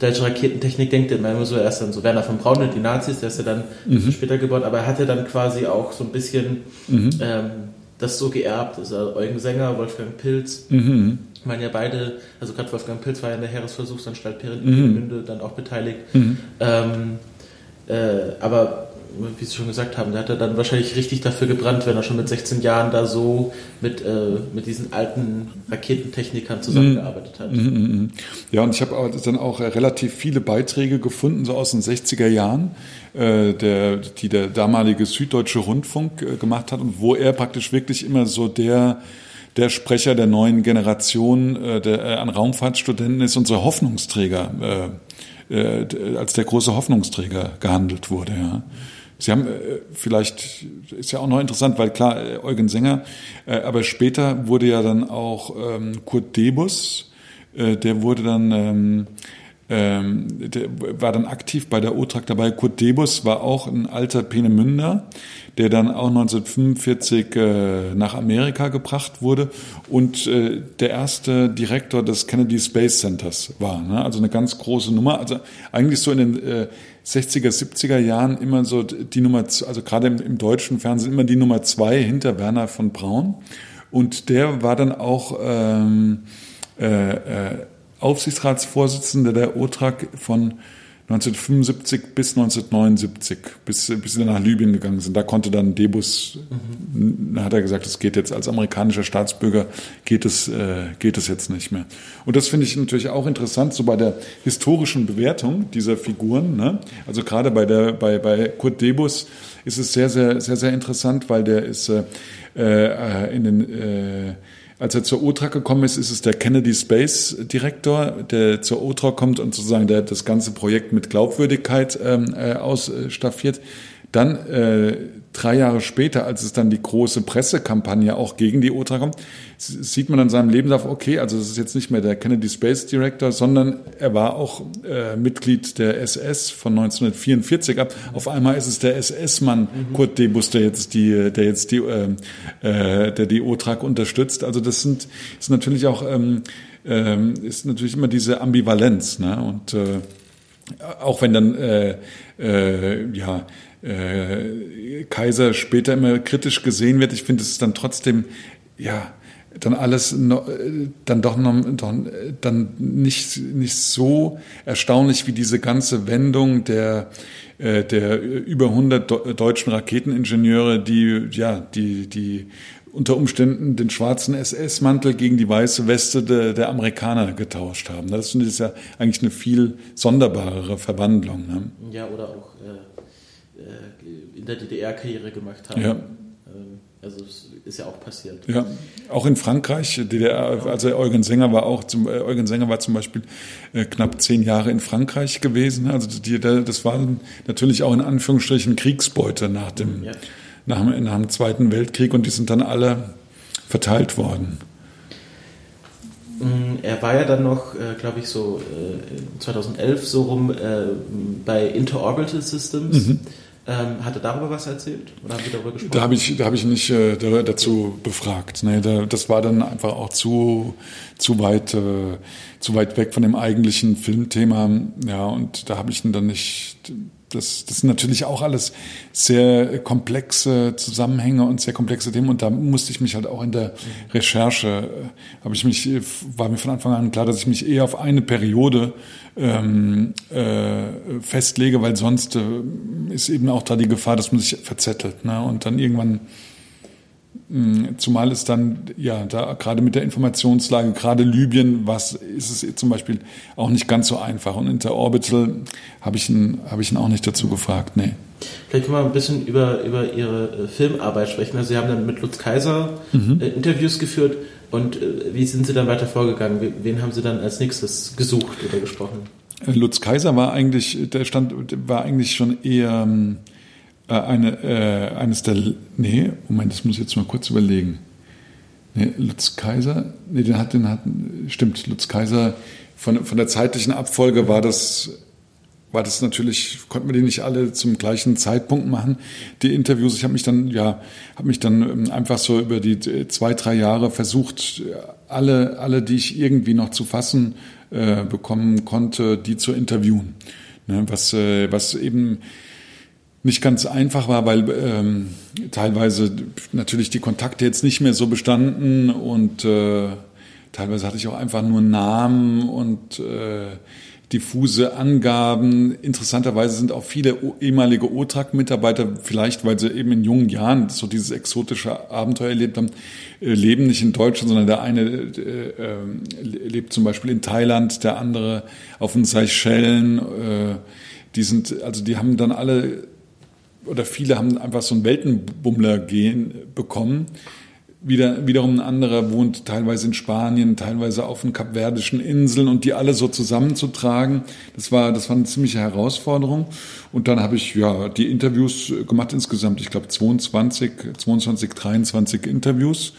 deutsche Raketentechnik denkt, man immer so erst an so Werner von Braun und die Nazis, der ist ja dann mhm. später geboren, aber er hat ja dann quasi auch so ein bisschen mhm. ähm, das so geerbt. Also Eugen Sänger, Wolfgang Pilz, mhm. waren ja beide, also gerade Wolfgang Pilz war ja in der Heeresversuchsanstalt Peenemünde mhm. dann auch beteiligt. Mhm. Ähm, äh, aber wie Sie schon gesagt haben, der hat er dann wahrscheinlich richtig dafür gebrannt, wenn er schon mit 16 Jahren da so mit, äh, mit diesen alten Raketentechnikern zusammengearbeitet hat. Mhm, mhm, mhm. Ja, und ich habe dann auch relativ viele Beiträge gefunden, so aus den 60er Jahren, äh, der, die der damalige Süddeutsche Rundfunk äh, gemacht hat und wo er praktisch wirklich immer so der der Sprecher der neuen Generation äh, der, äh, an Raumfahrtstudenten ist, unser Hoffnungsträger, äh, als der große Hoffnungsträger gehandelt wurde. Ja. Sie haben äh, vielleicht, ist ja auch noch interessant, weil klar, äh, Eugen Sänger, äh, aber später wurde ja dann auch ähm, Kurt Debus, äh, der wurde dann, ähm, ähm, der war dann aktiv bei der OTRAG dabei. Kurt Debus war auch ein alter Peenemünder, der dann auch 1945 äh, nach Amerika gebracht wurde und äh, der erste Direktor des Kennedy Space Centers war. Ne? Also eine ganz große Nummer. Also eigentlich so in den äh, 60er, 70er Jahren immer so die Nummer, also gerade im, im, deutschen Fernsehen immer die Nummer zwei hinter Werner von Braun. Und der war dann auch ähm, äh, äh, Aufsichtsratsvorsitzender der OTRAG von 1975 bis 1979, bis, bis sie dann nach Libyen gegangen sind. Da konnte dann Debus, mhm. hat er gesagt, es geht jetzt als amerikanischer Staatsbürger, geht es, äh, geht es jetzt nicht mehr. Und das finde ich natürlich auch interessant, so bei der historischen Bewertung dieser Figuren. Ne? Also gerade bei der, bei, bei Kurt Debus ist es sehr, sehr, sehr, sehr interessant, weil der ist äh, äh in den, äh, als er zur OTRA gekommen ist, ist es der Kennedy Space Direktor, der zur OTRA kommt und sozusagen der das ganze Projekt mit Glaubwürdigkeit ähm, äh, ausstaffiert. Dann äh, drei Jahre später, als es dann die große Pressekampagne auch gegen die OTRA kommt, sieht man in seinem Lebenslauf, okay, also das ist jetzt nicht mehr der Kennedy Space Director, sondern er war auch äh, Mitglied der SS von 1944 ab. Auf einmal ist es der SS-Mann mhm. Kurt Debus, der jetzt die, der jetzt die, äh, äh, der die OTRAG unterstützt. Also das sind ist natürlich auch ähm, ähm, ist natürlich immer diese Ambivalenz, ne? Und äh, auch wenn dann äh, äh, ja äh, Kaiser später immer kritisch gesehen wird. Ich finde, es ist dann trotzdem, ja, dann alles noch, dann doch noch, dann nicht, nicht so erstaunlich wie diese ganze Wendung der, äh, der über 100 deutschen Raketeningenieure, die, ja, die, die unter Umständen den schwarzen SS-Mantel gegen die weiße Weste de, der Amerikaner getauscht haben. Das ist ja eigentlich eine viel sonderbarere Verwandlung. Ne? Ja, oder auch äh äh, in der DDR Karriere gemacht haben. Ja. Ähm, also ist ja auch passiert. Ja, auch in Frankreich, DDR, also Eugen Sänger war auch, zum, äh, Eugen Sänger war zum Beispiel äh, knapp zehn Jahre in Frankreich gewesen. Also die, das war natürlich auch in Anführungsstrichen Kriegsbeute nach dem, ja. nach, nach dem Zweiten Weltkrieg und die sind dann alle verteilt worden. Mm, er war ja dann noch, äh, glaube ich, so äh, 2011 so rum äh, bei Interorbital Systems. Mhm. Ähm, hat er darüber was erzählt? Oder haben Sie darüber gesprochen? Da habe ich, da hab ich nicht äh, dazu befragt. Nee, da, das war dann einfach auch zu, zu, weit, äh, zu weit weg von dem eigentlichen Filmthema. Ja, und da habe ich ihn dann nicht das, das sind natürlich auch alles sehr komplexe Zusammenhänge und sehr komplexe Themen. Und da musste ich mich halt auch in der Recherche, äh, habe ich mich, war mir von Anfang an klar, dass ich mich eher auf eine Periode ähm, äh, festlege, weil sonst äh, ist eben auch da die Gefahr, dass man sich verzettelt. Ne? Und dann irgendwann zumal es dann, ja, da gerade mit der Informationslage, gerade Libyen, was ist es zum Beispiel auch nicht ganz so einfach. Und Interorbital habe ich ihn, habe ich ihn auch nicht dazu gefragt, nee. Vielleicht können wir ein bisschen über, über Ihre äh, Filmarbeit sprechen. Also Sie haben dann mit Lutz Kaiser mhm. äh, Interviews geführt und äh, wie sind Sie dann weiter vorgegangen? Wen haben Sie dann als nächstes gesucht oder gesprochen? Lutz Kaiser war eigentlich, der stand, war eigentlich schon eher, ähm, äh, eine, äh, eines der, nee, Moment, das muss ich jetzt mal kurz überlegen. Nee, Lutz Kaiser, nee, den hat, den hat, stimmt, Lutz Kaiser, von, von der zeitlichen Abfolge war das, war das natürlich, konnten wir die nicht alle zum gleichen Zeitpunkt machen, die Interviews. Ich habe mich dann, ja, habe mich dann ähm, einfach so über die äh, zwei, drei Jahre versucht, alle, alle, die ich irgendwie noch zu fassen äh, bekommen konnte, die zu interviewen. Ne, was, äh, was eben, nicht ganz einfach war, weil ähm, teilweise natürlich die Kontakte jetzt nicht mehr so bestanden und äh, teilweise hatte ich auch einfach nur Namen und äh, diffuse Angaben. Interessanterweise sind auch viele ehemalige OTRAG-Mitarbeiter, vielleicht weil sie eben in jungen Jahren so dieses exotische Abenteuer erlebt haben, äh, leben nicht in Deutschland, sondern der eine äh, äh, lebt zum Beispiel in Thailand, der andere auf den Seychellen. Äh, die sind, also die haben dann alle oder viele haben einfach so ein Weltenbummler-Gen bekommen. Wieder, wiederum ein anderer wohnt teilweise in Spanien, teilweise auf den kapverdischen Inseln und die alle so zusammenzutragen, das war, das war eine ziemliche Herausforderung. Und dann habe ich ja die Interviews gemacht insgesamt, ich glaube 22, 22, 23 Interviews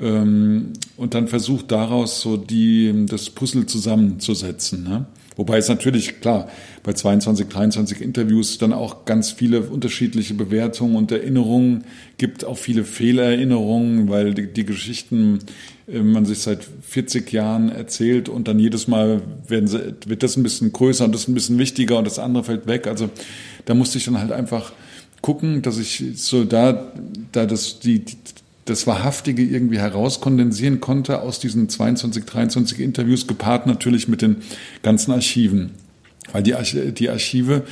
ähm, und dann versucht daraus so die, das Puzzle zusammenzusetzen. Ne? Wobei es natürlich, klar, bei 22, 23 Interviews dann auch ganz viele unterschiedliche Bewertungen und Erinnerungen gibt, auch viele Fehlerinnerungen, weil die, die Geschichten äh, man sich seit 40 Jahren erzählt und dann jedes Mal werden sie, wird das ein bisschen größer und das ein bisschen wichtiger und das andere fällt weg. Also da musste ich dann halt einfach gucken, dass ich so da, da das, die, das Wahrhaftige irgendwie herauskondensieren konnte aus diesen 22, 23 Interviews, gepaart natürlich mit den ganzen Archiven. Weil die, Arch die Archive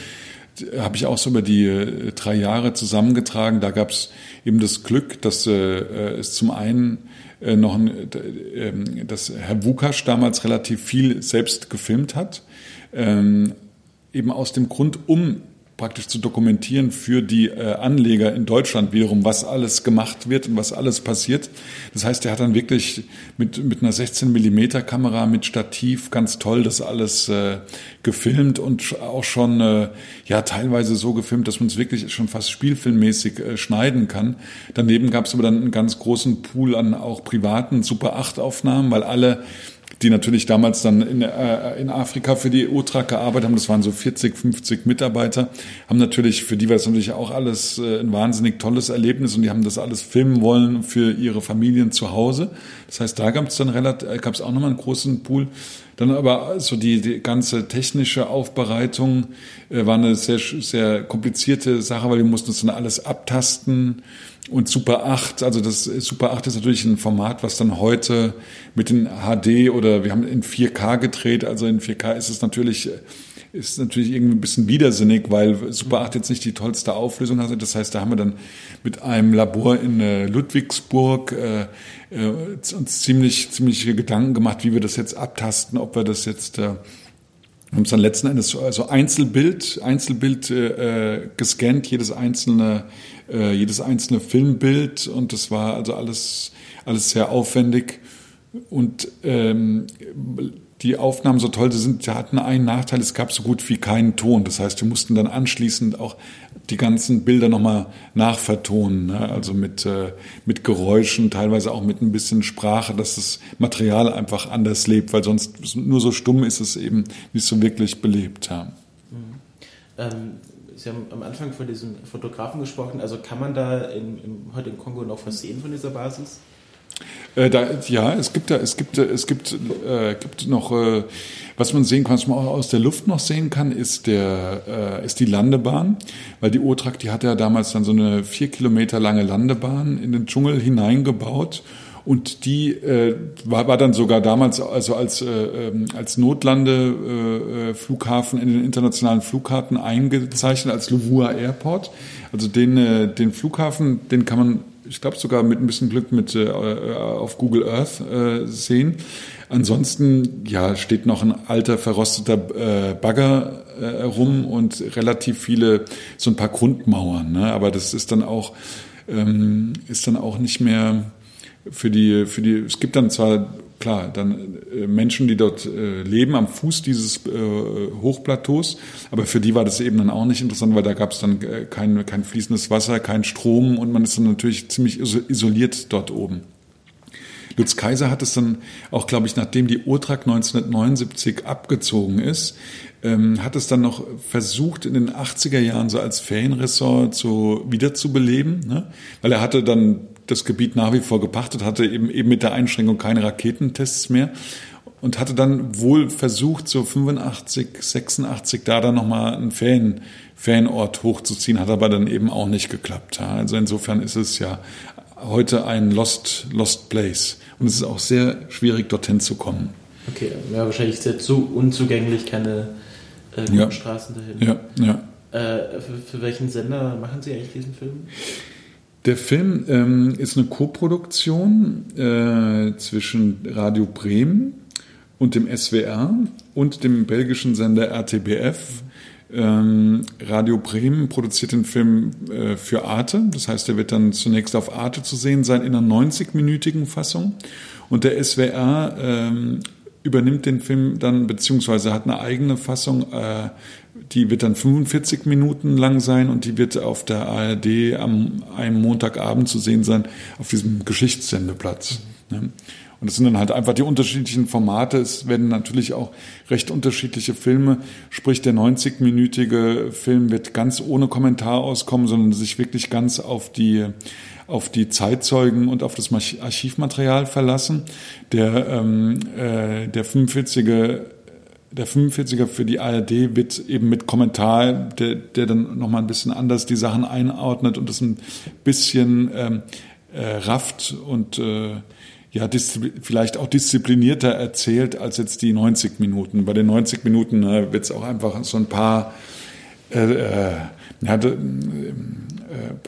habe ich auch so über die äh, drei Jahre zusammengetragen. Da gab es eben das Glück, dass äh, es zum einen äh, noch ein, äh, dass Herr Wukasch damals relativ viel selbst gefilmt hat, ähm, eben aus dem Grund, um praktisch zu dokumentieren für die äh, Anleger in Deutschland wiederum, was alles gemacht wird und was alles passiert. Das heißt, er hat dann wirklich mit, mit einer 16 Millimeter Kamera mit Stativ ganz toll das alles äh, gefilmt und auch schon äh, ja teilweise so gefilmt, dass man es wirklich schon fast spielfilmmäßig äh, schneiden kann. Daneben gab es aber dann einen ganz großen Pool an auch privaten Super 8 Aufnahmen, weil alle die natürlich damals dann in, äh, in Afrika für die OTRAC gearbeitet haben. Das waren so 40, 50 Mitarbeiter, haben natürlich, für die war es natürlich auch alles äh, ein wahnsinnig tolles Erlebnis und die haben das alles filmen wollen für ihre Familien zu Hause. Das heißt, da gab es dann relativ, äh, gab es auch nochmal einen großen Pool. Dann aber so die, die ganze technische Aufbereitung äh, war eine sehr, sehr komplizierte Sache, weil wir mussten das dann alles abtasten und Super 8, also das Super 8 ist natürlich ein Format, was dann heute mit den HD oder wir haben in 4K gedreht, also in 4K ist es natürlich ist natürlich irgendwie ein bisschen widersinnig, weil Super 8 jetzt nicht die tollste Auflösung hatte. Das heißt, da haben wir dann mit einem Labor in äh, Ludwigsburg äh, äh, uns ziemlich, ziemlich Gedanken gemacht, wie wir das jetzt abtasten, ob wir das jetzt äh, haben es dann letzten Endes so also Einzelbild, Einzelbild äh, gescannt, jedes einzelne, äh, jedes einzelne Filmbild und das war also alles, alles sehr aufwendig und ähm, die Aufnahmen so toll sind, die hatten einen Nachteil, es gab so gut wie keinen Ton. Das heißt, wir mussten dann anschließend auch die ganzen Bilder nochmal nachvertonen, ne? also mit, äh, mit Geräuschen, teilweise auch mit ein bisschen Sprache, dass das Material einfach anders lebt, weil sonst nur so stumm ist es eben nicht so wirklich belebt. Ja. Mhm. Ähm, Sie haben am Anfang von diesen Fotografen gesprochen, also kann man da in, im, heute in Kongo noch was sehen von dieser Basis? Äh, da, ja, es gibt da, es gibt, es gibt, äh, gibt noch, äh, was man sehen kann, was man auch aus der Luft noch sehen kann, ist der, äh, ist die Landebahn, weil die Otrak, die hat ja damals dann so eine vier Kilometer lange Landebahn in den Dschungel hineingebaut und die äh, war, war dann sogar damals also als äh, ähm, als Notlandeflughafen äh, in den internationalen Flugkarten eingezeichnet als Louvois Airport. Also den äh, den Flughafen, den kann man ich glaube sogar mit ein bisschen Glück mit äh, auf Google Earth äh, sehen. Ansonsten ja steht noch ein alter verrosteter äh, Bagger äh, rum und relativ viele so ein paar Grundmauern. Ne? Aber das ist dann auch ähm, ist dann auch nicht mehr für die für die. Es gibt dann zwar klar, dann äh, Menschen, die dort äh, leben am Fuß dieses äh, Hochplateaus, aber für die war das eben dann auch nicht interessant, weil da gab es dann kein, kein fließendes Wasser, kein Strom und man ist dann natürlich ziemlich isoliert dort oben. Lutz Kaiser hat es dann auch, glaube ich, nachdem die Urtrak 1979 abgezogen ist, ähm, hat es dann noch versucht, in den 80er Jahren so als Ferienressort so wiederzubeleben, ne? weil er hatte dann das Gebiet nach wie vor gepachtet, hatte eben, eben mit der Einschränkung keine Raketentests mehr und hatte dann wohl versucht, so 85, 86 da dann nochmal einen Fan, Fanort hochzuziehen, hat aber dann eben auch nicht geklappt. Also insofern ist es ja heute ein Lost, Lost Place. Und es ist auch sehr schwierig, dorthin zu kommen. Okay, ja, wahrscheinlich sehr zu unzugänglich, keine äh, guten ja. Straßen dahin. Ja, ja. Äh, für, für welchen Sender machen Sie eigentlich diesen Film? Der Film ähm, ist eine Koproduktion äh, zwischen Radio Bremen und dem SWR und dem belgischen Sender RTBF. Ähm, Radio Bremen produziert den Film äh, für Arte, das heißt, er wird dann zunächst auf Arte zu sehen sein in einer 90-minütigen Fassung. Und der SWR ähm, übernimmt den Film dann, beziehungsweise hat eine eigene Fassung, äh, die wird dann 45 Minuten lang sein und die wird auf der ARD am einem Montagabend zu sehen sein, auf diesem Geschichtssendeplatz. Ne? Und das sind dann halt einfach die unterschiedlichen Formate. Es werden natürlich auch recht unterschiedliche Filme. Sprich, der 90-minütige Film wird ganz ohne Kommentar auskommen, sondern sich wirklich ganz auf die auf die Zeitzeugen und auf das Archivmaterial verlassen. Der, ähm, äh, der 45er der 45er für die ARD wird eben mit Kommentar, der, der dann nochmal ein bisschen anders die Sachen einordnet und das ein bisschen ähm, äh, rafft und äh, ja, vielleicht auch disziplinierter erzählt als jetzt die 90 Minuten. Bei den 90 Minuten äh, wird es auch einfach so ein paar äh, äh, ja,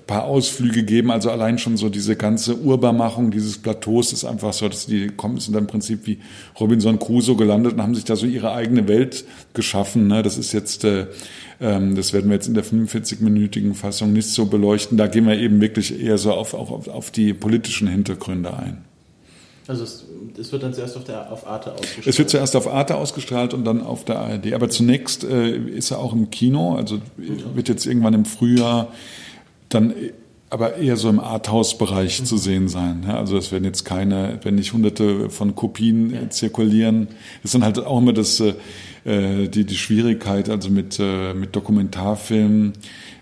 paar Ausflüge geben. Also allein schon so diese ganze Urbarmachung dieses Plateaus ist einfach so, dass die kommen, sind dann im Prinzip wie Robinson Crusoe gelandet und haben sich da so ihre eigene Welt geschaffen. Ne? Das ist jetzt, äh, ähm, das werden wir jetzt in der 45-minütigen Fassung nicht so beleuchten. Da gehen wir eben wirklich eher so auf, auch auf, auf die politischen Hintergründe ein. Also es, es, wird dann zuerst auf, der, auf Arte ausgestrahlt? Es wird zuerst auf Arte ausgestrahlt und dann auf der ARD. Aber zunächst äh, ist er auch im Kino, also wird jetzt irgendwann im Frühjahr dann aber eher so im Arthouse-Bereich mhm. zu sehen sein. Also es werden jetzt keine, wenn nicht hunderte von Kopien ja. zirkulieren. Das ist dann halt auch immer das, äh, die, die Schwierigkeit, also mit, äh, mit Dokumentarfilmen,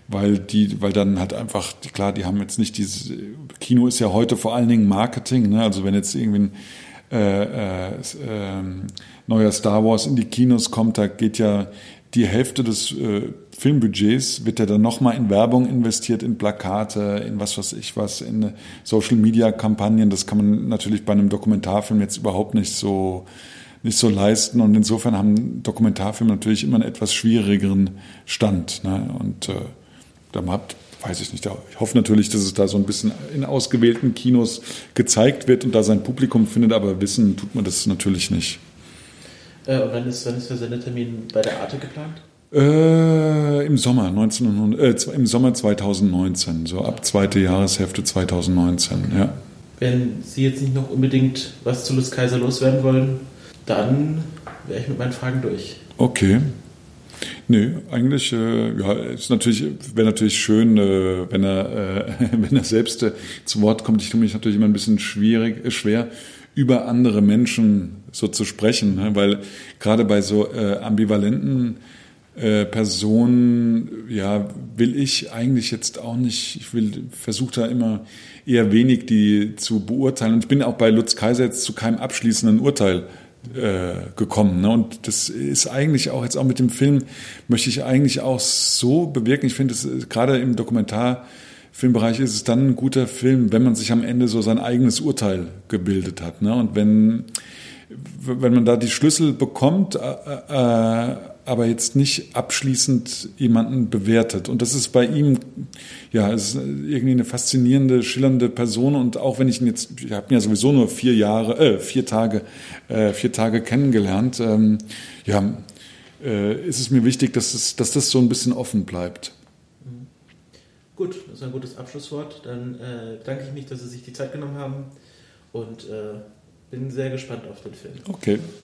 weil die, weil dann halt einfach, klar, die haben jetzt nicht dieses, Kino ist ja heute vor allen Dingen Marketing, ne? also wenn jetzt irgendwie ein äh, äh, äh, neuer Star Wars in die Kinos kommt, da geht ja die Hälfte des äh, Filmbudgets wird ja dann nochmal in Werbung investiert, in Plakate, in was weiß ich was, in Social Media Kampagnen. Das kann man natürlich bei einem Dokumentarfilm jetzt überhaupt nicht so nicht so leisten. Und insofern haben Dokumentarfilme natürlich immer einen etwas schwierigeren Stand. Ne? Und äh, da habt, weiß ich nicht, ich hoffe natürlich, dass es da so ein bisschen in ausgewählten Kinos gezeigt wird und da sein Publikum findet, aber wissen tut man das natürlich nicht. Äh, und wann ist, wann ist der Sendetermin bei der Arte geplant? Äh, Im Sommer 1900, äh, im Sommer 2019, so ab zweite Jahreshälfte 2019, ja. Wenn Sie jetzt nicht noch unbedingt was zu Lutz Kaiser loswerden wollen, dann wäre ich mit meinen Fragen durch. Okay. Nö, eigentlich, äh, ja, ist natürlich, wäre natürlich schön, äh, wenn er, äh, [laughs] wenn er selbst äh, zu Wort kommt. Ich tue mich natürlich immer ein bisschen schwierig, äh, schwer, über andere Menschen so zu sprechen, ne? weil gerade bei so äh, ambivalenten äh, Personen, ja, will ich eigentlich jetzt auch nicht, ich will, versuche da immer eher wenig die zu beurteilen. Und ich bin auch bei Lutz Kaiser jetzt zu keinem abschließenden Urteil äh, gekommen. Ne? Und das ist eigentlich auch jetzt auch mit dem Film, möchte ich eigentlich auch so bewirken. Ich finde, gerade im Dokumentarfilmbereich ist es dann ein guter Film, wenn man sich am Ende so sein eigenes Urteil gebildet hat. Ne? Und wenn, wenn man da die Schlüssel bekommt, äh, äh, aber jetzt nicht abschließend jemanden bewertet. Und das ist bei ihm, ja, ist irgendwie eine faszinierende, schillernde Person. Und auch wenn ich ihn jetzt, ich habe ihn ja sowieso nur vier Jahre, äh, vier Tage, äh, vier Tage kennengelernt, ähm, ja, äh, ist es mir wichtig, dass, es, dass das so ein bisschen offen bleibt. Gut, das ist ein gutes Abschlusswort. Dann äh, danke ich mich, dass Sie sich die Zeit genommen haben und äh, bin sehr gespannt auf den Film. Okay.